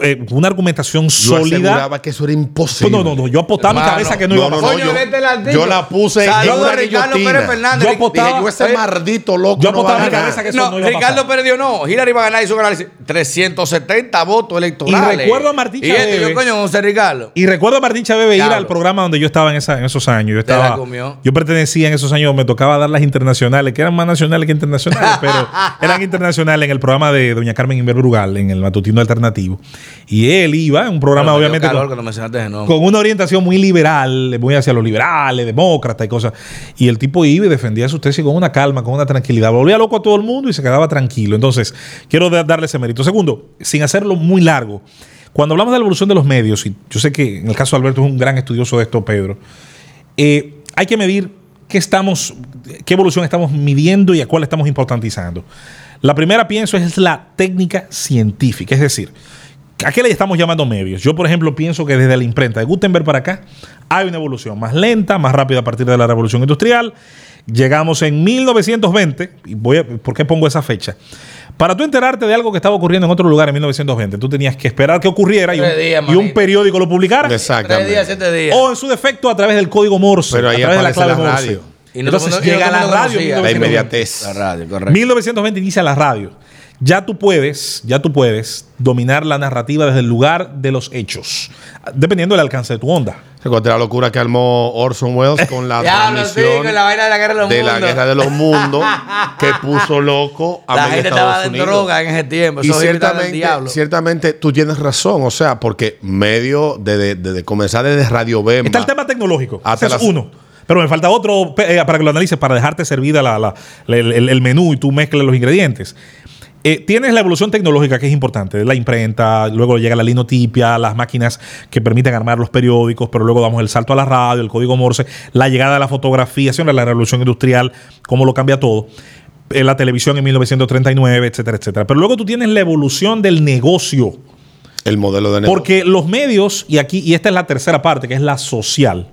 Eh, una argumentación
Yo
sólida.
aseguraba que eso era imposible.
No, no, no, yo apostaba mi cabeza que no,
no,
iba a pasar.
no, yo-
la
yo puse en
Saludos
una
a Ricardo
guillotina.
Pérez Fernández.
Yo apostaba-
Dije, yo ese
eh,
maldito loco
yo apostaba mi cabeza que eso
No,
no iba a
Ricardo
pasar.
perdió, no. Hillary va a ganar y hizo ganar 370 votos electorales.
Y recuerdo a Martí
Y este,
Chabebe.
yo, coño, José Ricardo.
Y recuerdo a Martín Chávez ir al programa donde yo estaba en, esa, en esos años. Yo,
la
estaba,
comió.
yo pertenecía en esos años, me tocaba dar las internacionales, que eran más nacionales que internacionales, pero eran internacionales en el programa de Doña Carmen Inver Brugal, en el matutino alternativo. Y él iba en un programa, obviamente,
calor
con,
mencionaste
una orientación muy liberal, muy hacia los liberales, demócratas y cosas. Y el tipo iba y defendía su tesis con una calma, con una tranquilidad. Volvía loco a todo el mundo y se quedaba tranquilo. Entonces, quiero da- darle ese mérito. Segundo, sin hacerlo muy largo, cuando hablamos de la evolución de los medios, y yo sé que en el caso de Alberto es un gran estudioso de esto, Pedro, eh, hay que medir qué estamos, qué evolución estamos midiendo y a cuál estamos importantizando. La primera, pienso, es la técnica científica, es decir, ¿a qué le estamos llamando medios? Yo, por ejemplo, pienso que desde la imprenta de Gutenberg para acá hay una evolución más lenta, más rápida a partir de la revolución industrial, Llegamos en 1920, y voy a, ¿por qué pongo esa fecha? Para tú enterarte de algo que estaba ocurriendo en otro lugar en 1920, tú tenías que esperar que ocurriera y un,
Tres días,
y un
manito.
periódico lo publicara.
Tres días,
Exactamente.
siete días.
O en su defecto a través del código Morse,
Pero ahí
a través de la clave
la
Morse.
radio.
Y no
Entonces
mundo-
llega
no
la radio.
La
1920.
inmediatez.
La radio, correcto.
1920 inicia la radio. Ya tú puedes, ya tú puedes dominar la narrativa desde el lugar de los hechos, dependiendo del alcance de tu onda.
Recuerda la locura que armó Orson Welles con la
Diablo, sí,
transmisión
con la vaina de la guerra de los
de la
mundos.
guerra de los mundos que puso loco a
La gente
Estados
estaba en
Unidos.
droga en ese tiempo.
Y ciertamente,
diablo.
ciertamente tú tienes razón, o sea, porque medio de, de- de- de comenzar desde Radio Bemba.
Está el tema tecnológico.
Hasta
Ese es
las-
uno. Pero me falta otro eh, para que lo analices, para dejarte servida la- la- la- el, el- el menú y tú mezcles los ingredientes. Eh, tienes la evolución tecnológica que es importante, la imprenta, luego llega la linotipia, las máquinas que permiten armar los periódicos, pero luego damos el salto a la radio, el código Morse, la llegada de la fotografía, la revolución industrial, cómo lo cambia todo. Eh, la televisión en 1939, etcétera, etcétera. Pero luego tú tienes la evolución del negocio.
El modelo de negocio.
Porque los medios, y aquí, y esta es la tercera parte, que es la social.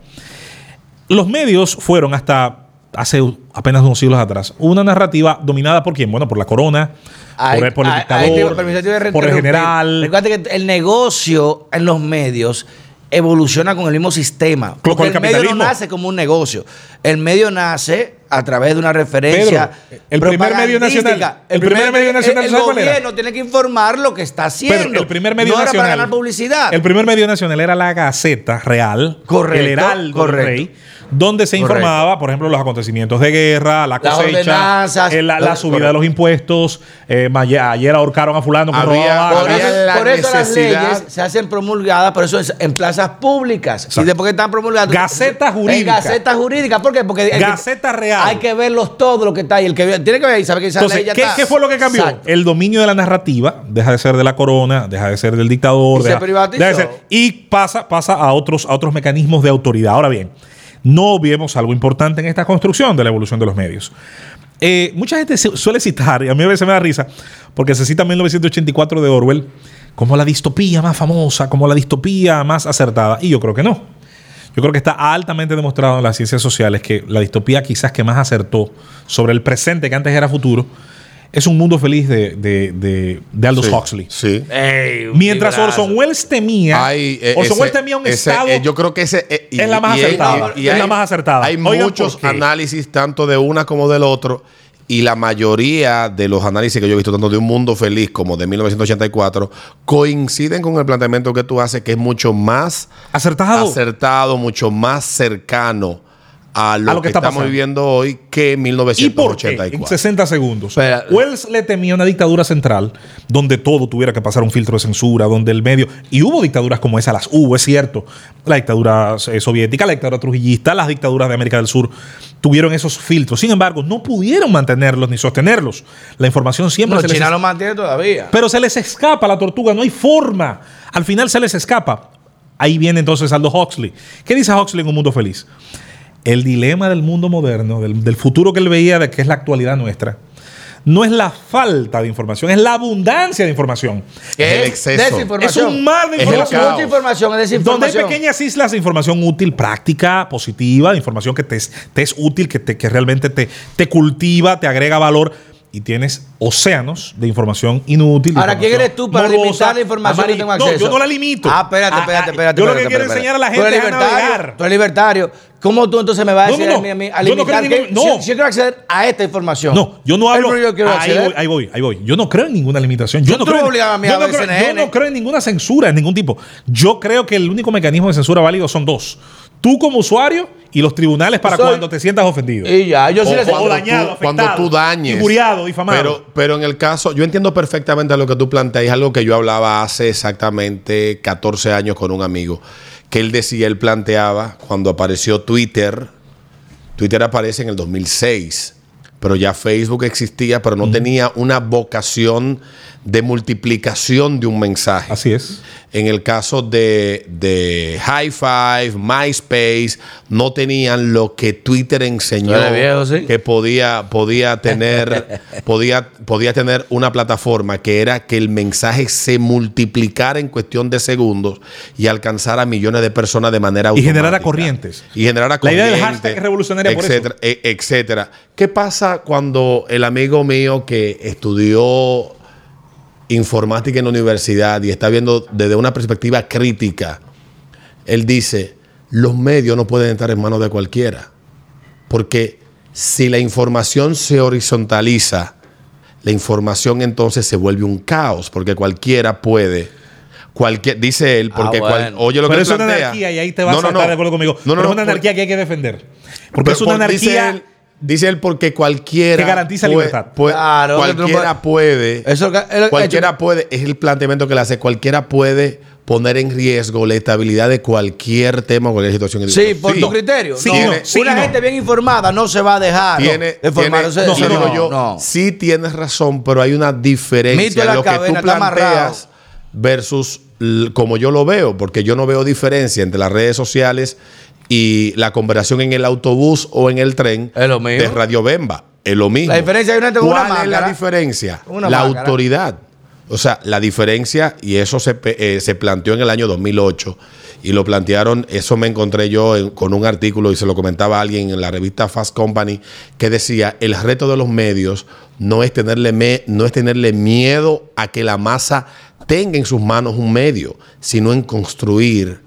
Los medios fueron hasta hace apenas unos siglos atrás una narrativa dominada por quién? Bueno, por la corona,
Ay,
por, por el
ay,
dictador,
ay, te-
por el general.
Recuerda que el negocio en los medios evoluciona con el mismo sistema.
Con
Porque
el
el, medio no nace como un negocio. El medio nace a través de una referencia.
Pedro, el primer medio nacional- el primer medio nacional,
El,
¿sabes cuál era?
gobierno tiene que informar lo que está haciendo.
El primer medio
no era
nacional.
para ganar publicidad.
El primer medio nacional era la Gaceta Real,
Correcto,
el Heraldo
correcto.
Rey, donde se
Correcto.
informaba, por ejemplo, los acontecimientos de guerra, la cosecha, eh, la, subida de los impuestos. eh, ayer, ahorcaron a fulano que
Había-
robaba.
Por
Había
eso,
la
por eso las leyes se hacen promulgadas, por eso es en plazas públicas. Y después que están promulgadas.
Gaceta
En
jurídica.
Gaceta jurídica. ¿Por qué? Porque que-
Gaceta real.
hay que verlos todo lo que está ahí. El que tiene que ver y sabe que esa
Entonces,
ley ya
¿qué,
está.
qué fue lo que cambió?
Exacto.
El dominio de la narrativa deja de ser de la corona, deja de ser del dictador.
Y se
deja-
privatizó.
deja de ser- y pasa, pasa a, otros, a otros mecanismos de autoridad. Ahora bien, no obviemos algo importante en esta construcción de la evolución de los medios. Eh, mucha gente suele citar, y a mí a veces me da risa, porque se cita 1984 de Orwell como la distopía más famosa, como la distopía más acertada. Y yo creo que no. Yo creo que está altamente demostrado en las ciencias sociales que la distopía quizás que más acertó sobre el presente que antes era futuro es un mundo feliz de, de, de- de Aldous
Sí,
Huxley.
Sí.
Ey,
Mientras
librazo.
Orson Welles temía,
Hay, eh,
Orson
ese-
Welles temía un
ese,
estado
eh, yo creo que ese eh, y-
es la más
y
acertada,
y
es
hay-
la más acertada.
Hay
Oigan,
muchos análisis tanto de una como del otro y la mayoría de los análisis que yo he visto tanto de un mundo feliz como de 1984 coinciden con el planteamiento que tú haces que es mucho más
acertado.
acertado, mucho más cercano a lo,
A lo que
que,
está
estamos
pasando.
viviendo hoy que
¿Y por qué? En
1984.
60 segundos. Wells le temía una dictadura central donde todo tuviera que pasar un filtro de censura, donde el medio. Y hubo dictaduras como esa, las hubo, es cierto. La dictadura eh, soviética, la dictadura trujillista, las dictaduras de América del Sur tuvieron esos filtros. Sin embargo, no pudieron mantenerlos ni sostenerlos. La información siempre
No,
se les
China lo mantiene todavía.
pero se les escapa la tortuga, no hay forma. Al final se les escapa. Ahí viene entonces Aldo Huxley. ¿Qué dice Huxley en Un Mundo Feliz? El dilema del mundo moderno, del, del futuro que él veía, de que es la actualidad nuestra, no es la falta de información, es la abundancia de información.
Es el exceso.
Desinformación.
Es un mar de
Es el
información.
caos.
Mucha información, es
Donde hay
desinformación.
pequeñas islas de información útil, práctica, positiva, de información que te es, te es útil, que, te, que realmente te, te cultiva, te agrega valor. Y tienes océanos de información inútil.
Ahora, ¿quién
información
eres tú para
morbosa,
limitar la información que tengo acceso?
No, yo no la limito.
Ah, espérate,
Ah,
espérate,
ah,
espérate.
Yo lo que quiero enseñar a la gente es navegar.
Tú eres libertario. ¿Cómo tú entonces me vas a
No,
decir
no,
a mí, a mí, a
yo no creo
limitar? que-
ningún- no.
si, si yo quiero acceder a esta información.
No, yo no hablo.
yo
ahí, voy, ahí voy, ahí voy. Yo no creo en ninguna limitación. Yo
Yo
no creo en-
obligas a mí
yo
a
no creo-
CNN.
yo no creo en ninguna censura de ningún tipo. Yo creo que el único mecanismo de censura válido son dos. Tú como usuario y los tribunales para
Soy-
cuando te sientas ofendido.
Y ya, yo sí
O
le
cuando
dañado,
tú- cuando tú dañes.
injuriado, difamado.
Pero, pero en el caso, yo entiendo perfectamente lo que tú planteas, algo que yo hablaba hace exactamente 14 años con un amigo, que él decía, él planteaba, cuando apareció Twitter, Twitter aparece en el 2006, pero ya Facebook existía, pero no tenía una vocación de multiplicación de un mensaje.
Así es.
En el caso de, de High Five, MySpace, no tenían lo que Twitter enseñó
viejo, sí.
que podía, podía tener, podía, podía tener una plataforma que era que el mensaje se multiplicara en cuestión de segundos y alcanzara a millones de personas de manera
Y
automática.
generara corrientes.
Y generara
La idea del
corrientes,
hashtag es revolucionaria por eso.
etcétera, e- etcétera. ¿Qué pasa cuando el amigo mío que estudió informática en la universidad y está viendo desde una perspectiva crítica, él dice, los medios no pueden estar en manos de cualquiera, porque si la información se horizontaliza, la información entonces se vuelve un caos, porque cualquiera puede, cualquier, dice él, porque
Ah,
cual-
bueno.
oye lo
Pero
que
es una anarquía y ahí te vas
No,
a estar
no.
de acuerdo conmigo.
No, no,
Pero
no,
es una
por-
anarquía que hay que defender. Porque
Pero
es una
por- Dice
anarquía.
él, dice él porque cualquiera.
Que garantiza
puede-
libertad.
puede-
Claro, no
cualquiera puede.
Eso que- él-
cualquiera puede. Es el planteamiento que le hace. Cualquiera puede poner en riesgo la estabilidad de cualquier tema o cualquier situación.
Sí, por tu
no.
criterio.
Sí,
no.
no, sí,
Una
no.
gente bien informada no se va a dejar
Tiene,
de formar.
tiene- no,
sí,
digo
no,
yo,
no.
sí tienes razón, pero hay una diferencia
en
lo que tú planteas versus como yo lo veo, porque yo no veo diferencia entre las redes sociales y la conversación en el autobús o en el tren
Es lo mismo.
de Radio Bemba. Es lo mismo.
La diferencia hay una una
¿Cuál es la diferencia?
Una
la
máscara.
autoridad. O sea, la diferencia, y eso se, eh, se planteó en el año 2008, y lo plantearon, eso me encontré yo en- con un artículo y se lo comentaba a alguien en la revista Fast Company, que decía, el reto de los medios no es tenerle, me- no es tenerle miedo a que la masa tenga en sus manos un medio, sino en construir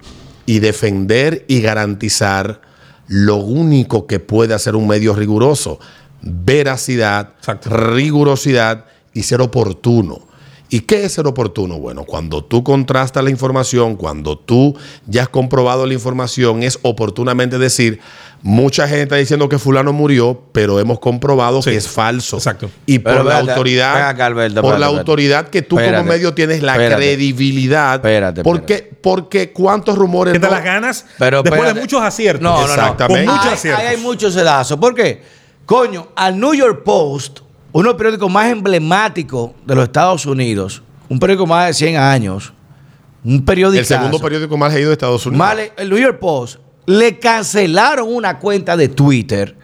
y defender y garantizar lo único que puede hacer un medio riguroso, veracidad,
Exacto.
rigurosidad y ser oportuno. ¿Y qué es ser oportuno? Bueno, cuando tú contrastas la información, cuando tú ya has comprobado la información, es oportunamente decir, mucha gente está diciendo que fulano murió, pero hemos comprobado
Sí.
que es falso.
Exacto.
Y por
Pero
la
espérate,
autoridad,
Alberto,
por
espérate,
la autoridad que tú
Espérate,
como medio tienes la
espérate.
credibilidad.
Espérate,
porque, porque cuántos rumores
Que te
no-
las ganas
Pero
después de muchos aciertos.
No, no, no.
Exactamente.
Con muchos aciertos.
Ahí hay muchos sedazos. ¿Por qué? Coño, al New York Post, uno de los periódicos más emblemáticos de los Estados Unidos, un periódico más de 100 años, un periódico.
el segundo periódico más leído de Estados Unidos.
el New York Post, le cancelaron una cuenta de Twitter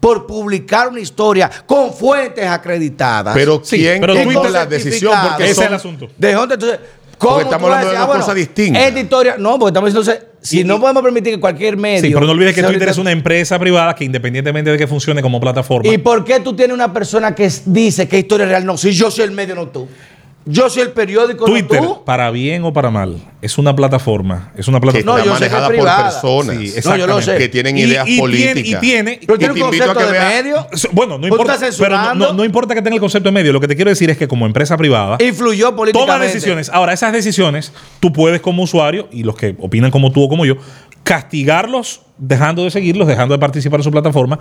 por publicar una historia con fuentes acreditadas.
Pero
Sí,
¿quién
pero Twitter-
la decisión? Porque
Ese es el asunto.
¿De dónde entonces? ¿Cómo
Porque estamos hablando de dos
ah,
cosas distintas.
Esta historia, no, porque estamos diciendo, si
Y-
no podemos permitir que cualquier medio.
Sí, pero no olvides que Twitter es una empresa privada que independientemente de que funcione como plataforma.
¿Y por qué tú tienes una persona que dice que historia real? No, si yo soy el medio, no tú. Yo soy el periódico,
Twitter,
no tú.
para bien o para mal, es una plataforma. Es una plataforma.
Está
que es
manejada por personas
Sí,
No, yo lo sé.
que tienen
Y-
ideas
y tiene-
políticas.
y tiene-
Pero tiene un concepto de medio.
Bueno, no
¿Tú
importa, pero no,
censurando?
no- no importa que tenga el concepto de medio. Lo que te quiero decir es que como empresa privada
Influyó políticamente.
toma decisiones. Ahora, esas decisiones tú puedes como usuario y los que opinan como tú o como yo castigarlos dejando de seguirlos, dejando de participar en su plataforma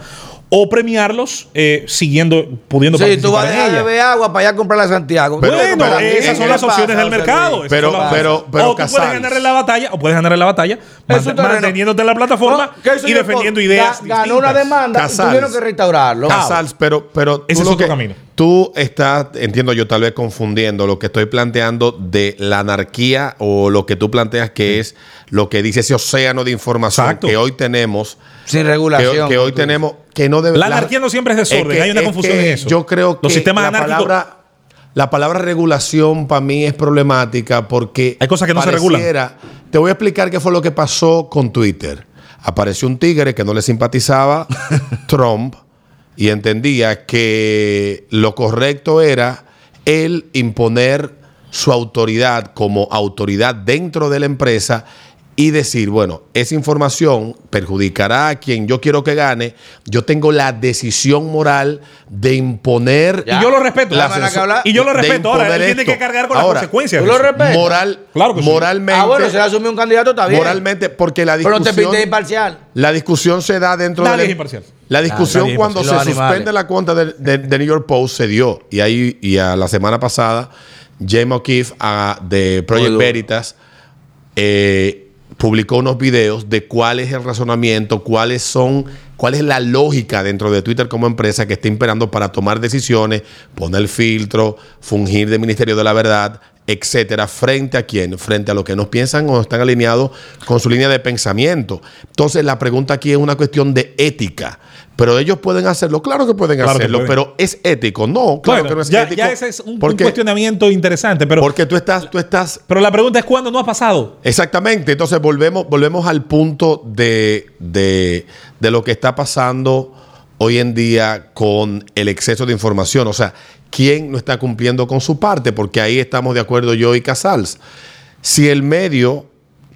o premiarlos eh, siguiendo, pudiendo
Sí, tú vas a
participar
dejar de beber agua para allá a comprarla a Santiago.
Pero-
Bueno,
pero-
esas
¿qué
son las opciones del mercado.
Pero- pero- pero,
o tú puedes
Casals.
ganar en la batalla o puedes ganar en la batalla mant- manteniéndote en la plataforma
No, ¿qué hizo
y defendiendo
Ga-
ideas
Ganó una demanda y
Casals.
tuvieron que restaurarlo.
Casals, pero, pero tú
Ese es
lo
otro
que-
camino.
Tú estás, entiendo yo, tal vez confundiendo lo que estoy planteando de la anarquía o lo que tú planteas que es lo que dice ese océano de información
Exacto.
que hoy tenemos,
Sin
que,
regulación.
que hoy tenemos, que no debe.
La anarquía no siempre es desorden, hay una
es
confusión
que
en eso.
Yo creo que
Los sistemas
la
anárquicos-
palabra, la palabra regulación para mí es problemática porque
Hay cosas que no se regulan.
Te voy a explicar qué fue lo que pasó con Twitter. Apareció un tigre que no le simpatizaba Trump y entendía que lo correcto era él imponer su autoridad como autoridad dentro de la empresa y decir, bueno, esa información perjudicará a quien yo quiero que gane, yo tengo la decisión moral de imponer...
Ya.
Y yo lo respeto.
la
Van a
censu-
hablar.
Y yo lo respeto. Ahora, él tiene que cargar con
Ahora,
las consecuencias.
¿Tú lo respetas?
Moral,
Claro que sí.
moralmente,
Ah, bueno, se le asumió un candidato, está bien.
moralmente, porque la
Pero no te
discusión,
pintes imparcial.
la discusión se da dentro
Nadie
de
es
la,
imparcial.
la discusión cuando
imparcial.
se
Los animales.
suspende la cuenta de, de- de New York Post se dio y ahí y a la semana pasada James O'Keefe ah, de Project. Veritas eh, publicó unos videos de cuál es el razonamiento, cuáles son, cuál es la lógica dentro de Twitter como empresa que está imperando para tomar decisiones, poner filtro, fungir de Ministerio de la Verdad, etcétera, frente a quién, frente a lo que nos piensan o están alineados con su línea de pensamiento. Entonces, la pregunta aquí es una cuestión de ética. Pero ellos pueden hacerlo, claro que pueden
Claro que
hacerlo,
pueden.
pero es ético. No, claro
Bueno,
que no es
ya,
ético.
ya ese es un, un cuestionamiento interesante, pero,
porque tú estás, tú estás
pero la pregunta es cuándo no ha pasado.
Exactamente, entonces volvemos, volvemos al punto de, de- de lo que está pasando hoy en día con el exceso de información. O sea, ¿quién no está cumpliendo con su parte? Porque ahí estamos de acuerdo yo y Casals. Si el medio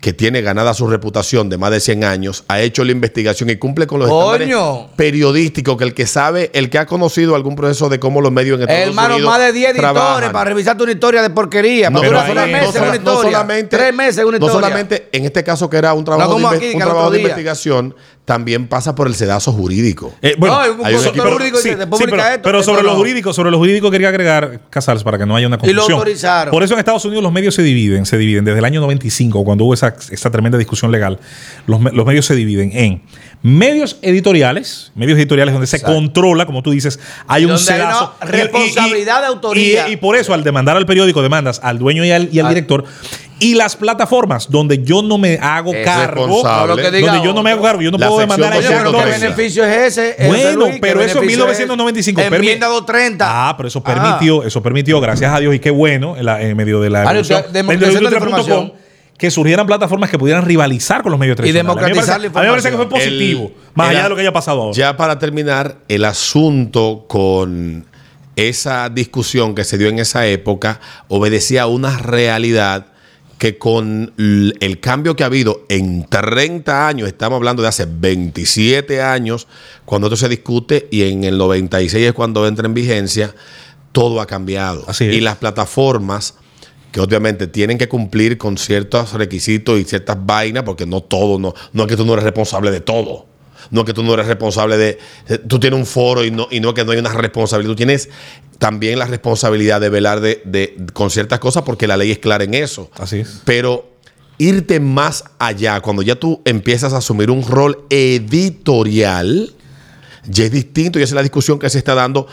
que tiene ganada su reputación de más de 100 años, ha hecho la investigación y cumple con los estándares periodísticos, que el que sabe, el que ha conocido algún proceso de cómo los medios en Estados
Hermano,
Unidos
más de 10 editores
trabajan.
para revisarte una historia de porquería.
No,
para durar meses
no
una historia.
solamente,
Tres meses una
no
historia.
solamente en este caso que era un trabajo,
No
de,
aquí,
un trabajo de investigación, también pasa por el sedazo jurídico.
Eh, bueno,
No, hay un
hay un
consultor
equipo-
jurídico que después publica
pero,
esto,
pero sobre lo jurídico, sobre lo jurídico quería agregar Casals para que no haya una
Y lo
confusión.
autorizaron.
Por eso en Estados Unidos los medios se dividen, se dividen desde el año 95 cuando hubo esa, esa tremenda discusión legal. Los, los medios se dividen en medios editoriales, medios editoriales donde se controla, como tú dices, hay
Y
un
donde hay
sedazo
responsabilidad de autoría.
Y, y por eso al demandar al periódico demandas al dueño y al, y al
Ah.
director y las plataformas donde yo no me hago
Es
cargo,
diga
donde yo no me hago cargo, yo no puedo demandar a ese
pero ¿qué
290.
director.
beneficio es ese?
Bueno,
Luis, ¿qué
pero eso en
beneficio es?
1995 permi-
Enmienda 230.
Ah, pero eso permitió, eso permitió, gracias a Dios y qué bueno, en, la- en medio de la
Ah,
evolución de
de información.
que surgieran plataformas que pudieran rivalizar con los medios tradicionales.
democratizar
a mí me
la
parece, a mí me parece que fue
información.
positivo,
El-
más allá de lo que haya pasado ahora.
Ya para terminar, el asunto con esa discusión que se dio en esa época obedecía a una realidad que con el cambio que ha habido en 30 años, estamos hablando de hace 27 años, cuando esto se discute y en el 96 es cuando entra en vigencia, todo ha cambiado.
Así.
Y las plataformas que obviamente tienen que cumplir con ciertos requisitos y ciertas vainas, porque no todo, no, no es que tú no eres responsable de todo. No es que tú no eres responsable de. de- Tú tienes un foro y no, y no es que no hay una responsabilidad. Tú tienes también la responsabilidad de velar de, de- con ciertas cosas porque la ley es clara en eso.
Así es.
Pero irte más allá, cuando ya tú empiezas a asumir un rol editorial, ya es distinto y esa es la discusión que se está dando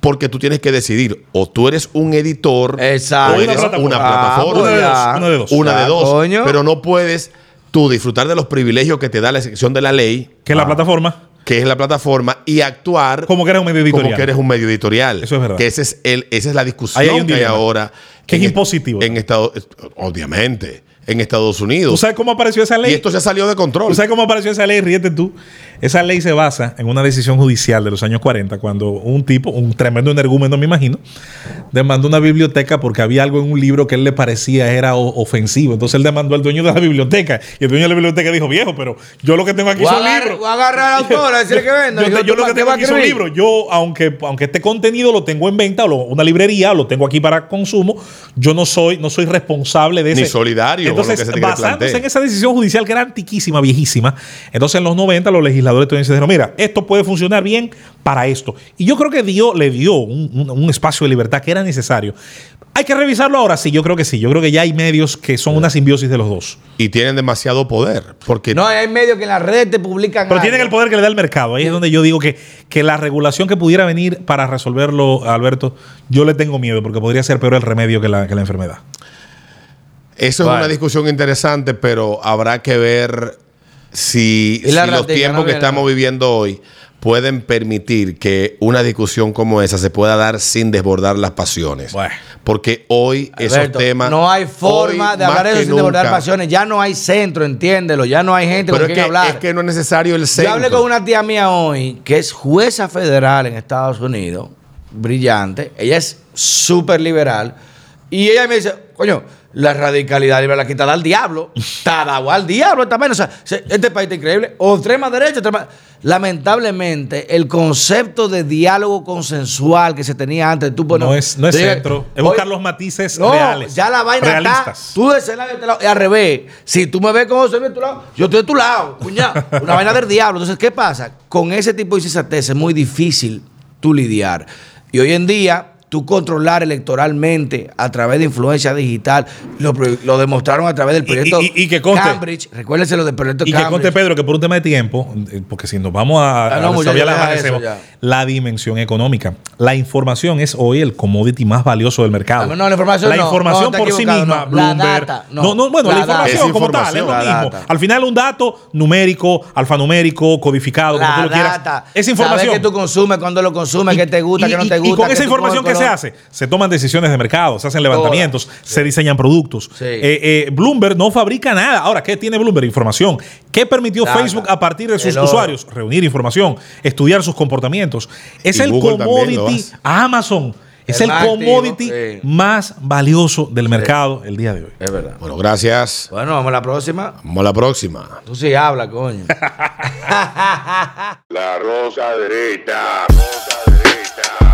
porque tú tienes que decidir o tú eres un editor
Exacto.
o eres
Una
una
plataforma.
plataforma.
Ah,
Una de dos,
Una de dos. Pero no puedes tú disfrutar de los privilegios que te da la sección de la ley,
que la plataforma,
que es la plataforma, y actuar
como que eres un medio editorial.
como que eres un medio editorial.
Eso es verdad.
Que ese es el, esa es la discusión
hay
que hay ahora.
Que es impositivo.
En Estados, obviamente, en Estados
¿Tú
Unidos.
sabes cómo apareció esa ley?
Y esto se salió de control.
¿Tú sabes cómo apareció esa ley? Ríete tú. Esa ley se basa en una decisión judicial de los años 40, cuando un tipo, un tremendo energúmeno, me imagino, demandó una biblioteca porque había algo en un libro que él le parecía era ofensivo. Entonces él demandó al dueño de la biblioteca. Y el dueño de la biblioteca dijo, viejo, pero yo lo que tengo aquí
Voy
son
agar-
libros.
voy a agarrar al autor a decirle que venda.
Yo,
Dijo,
te- yo
¿tú
lo que tengo aquí son libros. Yo, aunque, aunque este contenido lo tengo en venta, o lo- una librería, o lo tengo aquí para consumo, yo no soy, no soy responsable de
Ni
ese.
solidario con lo
Entonces,
que se te
basándose en esa decisión judicial que era antiquísima, viejísima, entonces en los 90 los legisladores estadounidenses dijeron, mira, esto puede funcionar bien para esto. Y yo creo que dio, le dio un, un- un espacio de libertad que era necesario. ¿Hay que revisarlo ahora? Sí, yo creo que sí. Yo creo que ya hay medios que son una simbiosis de los dos.
Y tienen demasiado poder. Porque
No, hay medios que en las redes te publican.
Pero
algo.
tienen el poder que le da el mercado. Ahí es donde yo digo que, que la regulación que pudiera venir para resolverlo, Alberto, yo le tengo miedo porque podría ser peor el remedio que la, que la enfermedad.
Eso es una discusión interesante, pero habrá que ver si, los tiempos que estamos viviendo hoy pueden permitir que una discusión como esa se pueda dar sin desbordar las pasiones.
Bueno.
Porque hoy esos temas...
No hay forma de hablar eso sin desbordar pasiones. Ya no hay centro, entiéndelo. Ya no hay gente
Pero
con
es
quien
que,
hablar.
es que no es necesario el
Yo
centro.
hablé con una tía mía hoy que es jueza federal en Estados Unidos, brillante. Ella es súper liberal. Y ella me dice, coño, la radicalidad liberal aquí está dada al diablo. Está dado al diablo también. O sea, se- este país está increíble. O extrema derecha, extrema... Lamentablemente, el concepto de diálogo consensual que se tenía antes, tú pones-
No es, no es centro. Es buscar los matices
no,
reales.
ya la vaina
realistas.
está. Tú de ese lado y de este lado. Y al revés. Si tú me ves como soy de tu lado, yo estoy de tu lado. Cuñado. Una vaina del diablo. Entonces, ¿qué pasa? Con ese tipo de insensatez es muy difícil tú lidiar. Y hoy en día, tú controlar electoralmente a través de influencia digital. Lo, pro- lo demostraron a través del
Y-
proyecto
y- y que conste-
Cambridge. Recuérdense lo del proyecto
Y que
Cambridge.
conte Pedro que por un tema de tiempo, eh, porque si nos vamos a,
Ah, no,
desarrollar la
deja
amanecemos,
eso ya.
la dimensión económica. La información es hoy el commodity más valioso del mercado.
No, no, la información no,
por sí misma,
no. La
Bloomberg.
data,
no.
no.
no, bueno, la, información
Es
como tal, es lo mismo.
data.
Al final un dato numérico, alfanumérico, codificado, como tú
La
lo quieras.
data.
Esa información.
Qué tú consumes, cuándo lo consumes, qué te gusta,
Y-
qué no
y-
te gusta.
Y con esa información que se hace, se toman decisiones de mercado, se hacen levantamientos, se diseñan productos.
Sí.
Eh, eh, Bloomberg no fabrica nada. Ahora, ¿qué tiene Bloomberg? Información. ¿Qué permitió. Facebook a partir de sus usuarios? Reunir información, estudiar sus comportamientos. Es
Y
el
Google también lo
commodity
hace.
Amazon. Es
El
el
más activo,
commodity
sí.
más valioso del mercado el día de hoy.
Es verdad.
Bueno, gracias.
Bueno, vamos a la próxima.
Vamos a la próxima.
Tú sí hablas, coño.
La rosa derecha. Rosa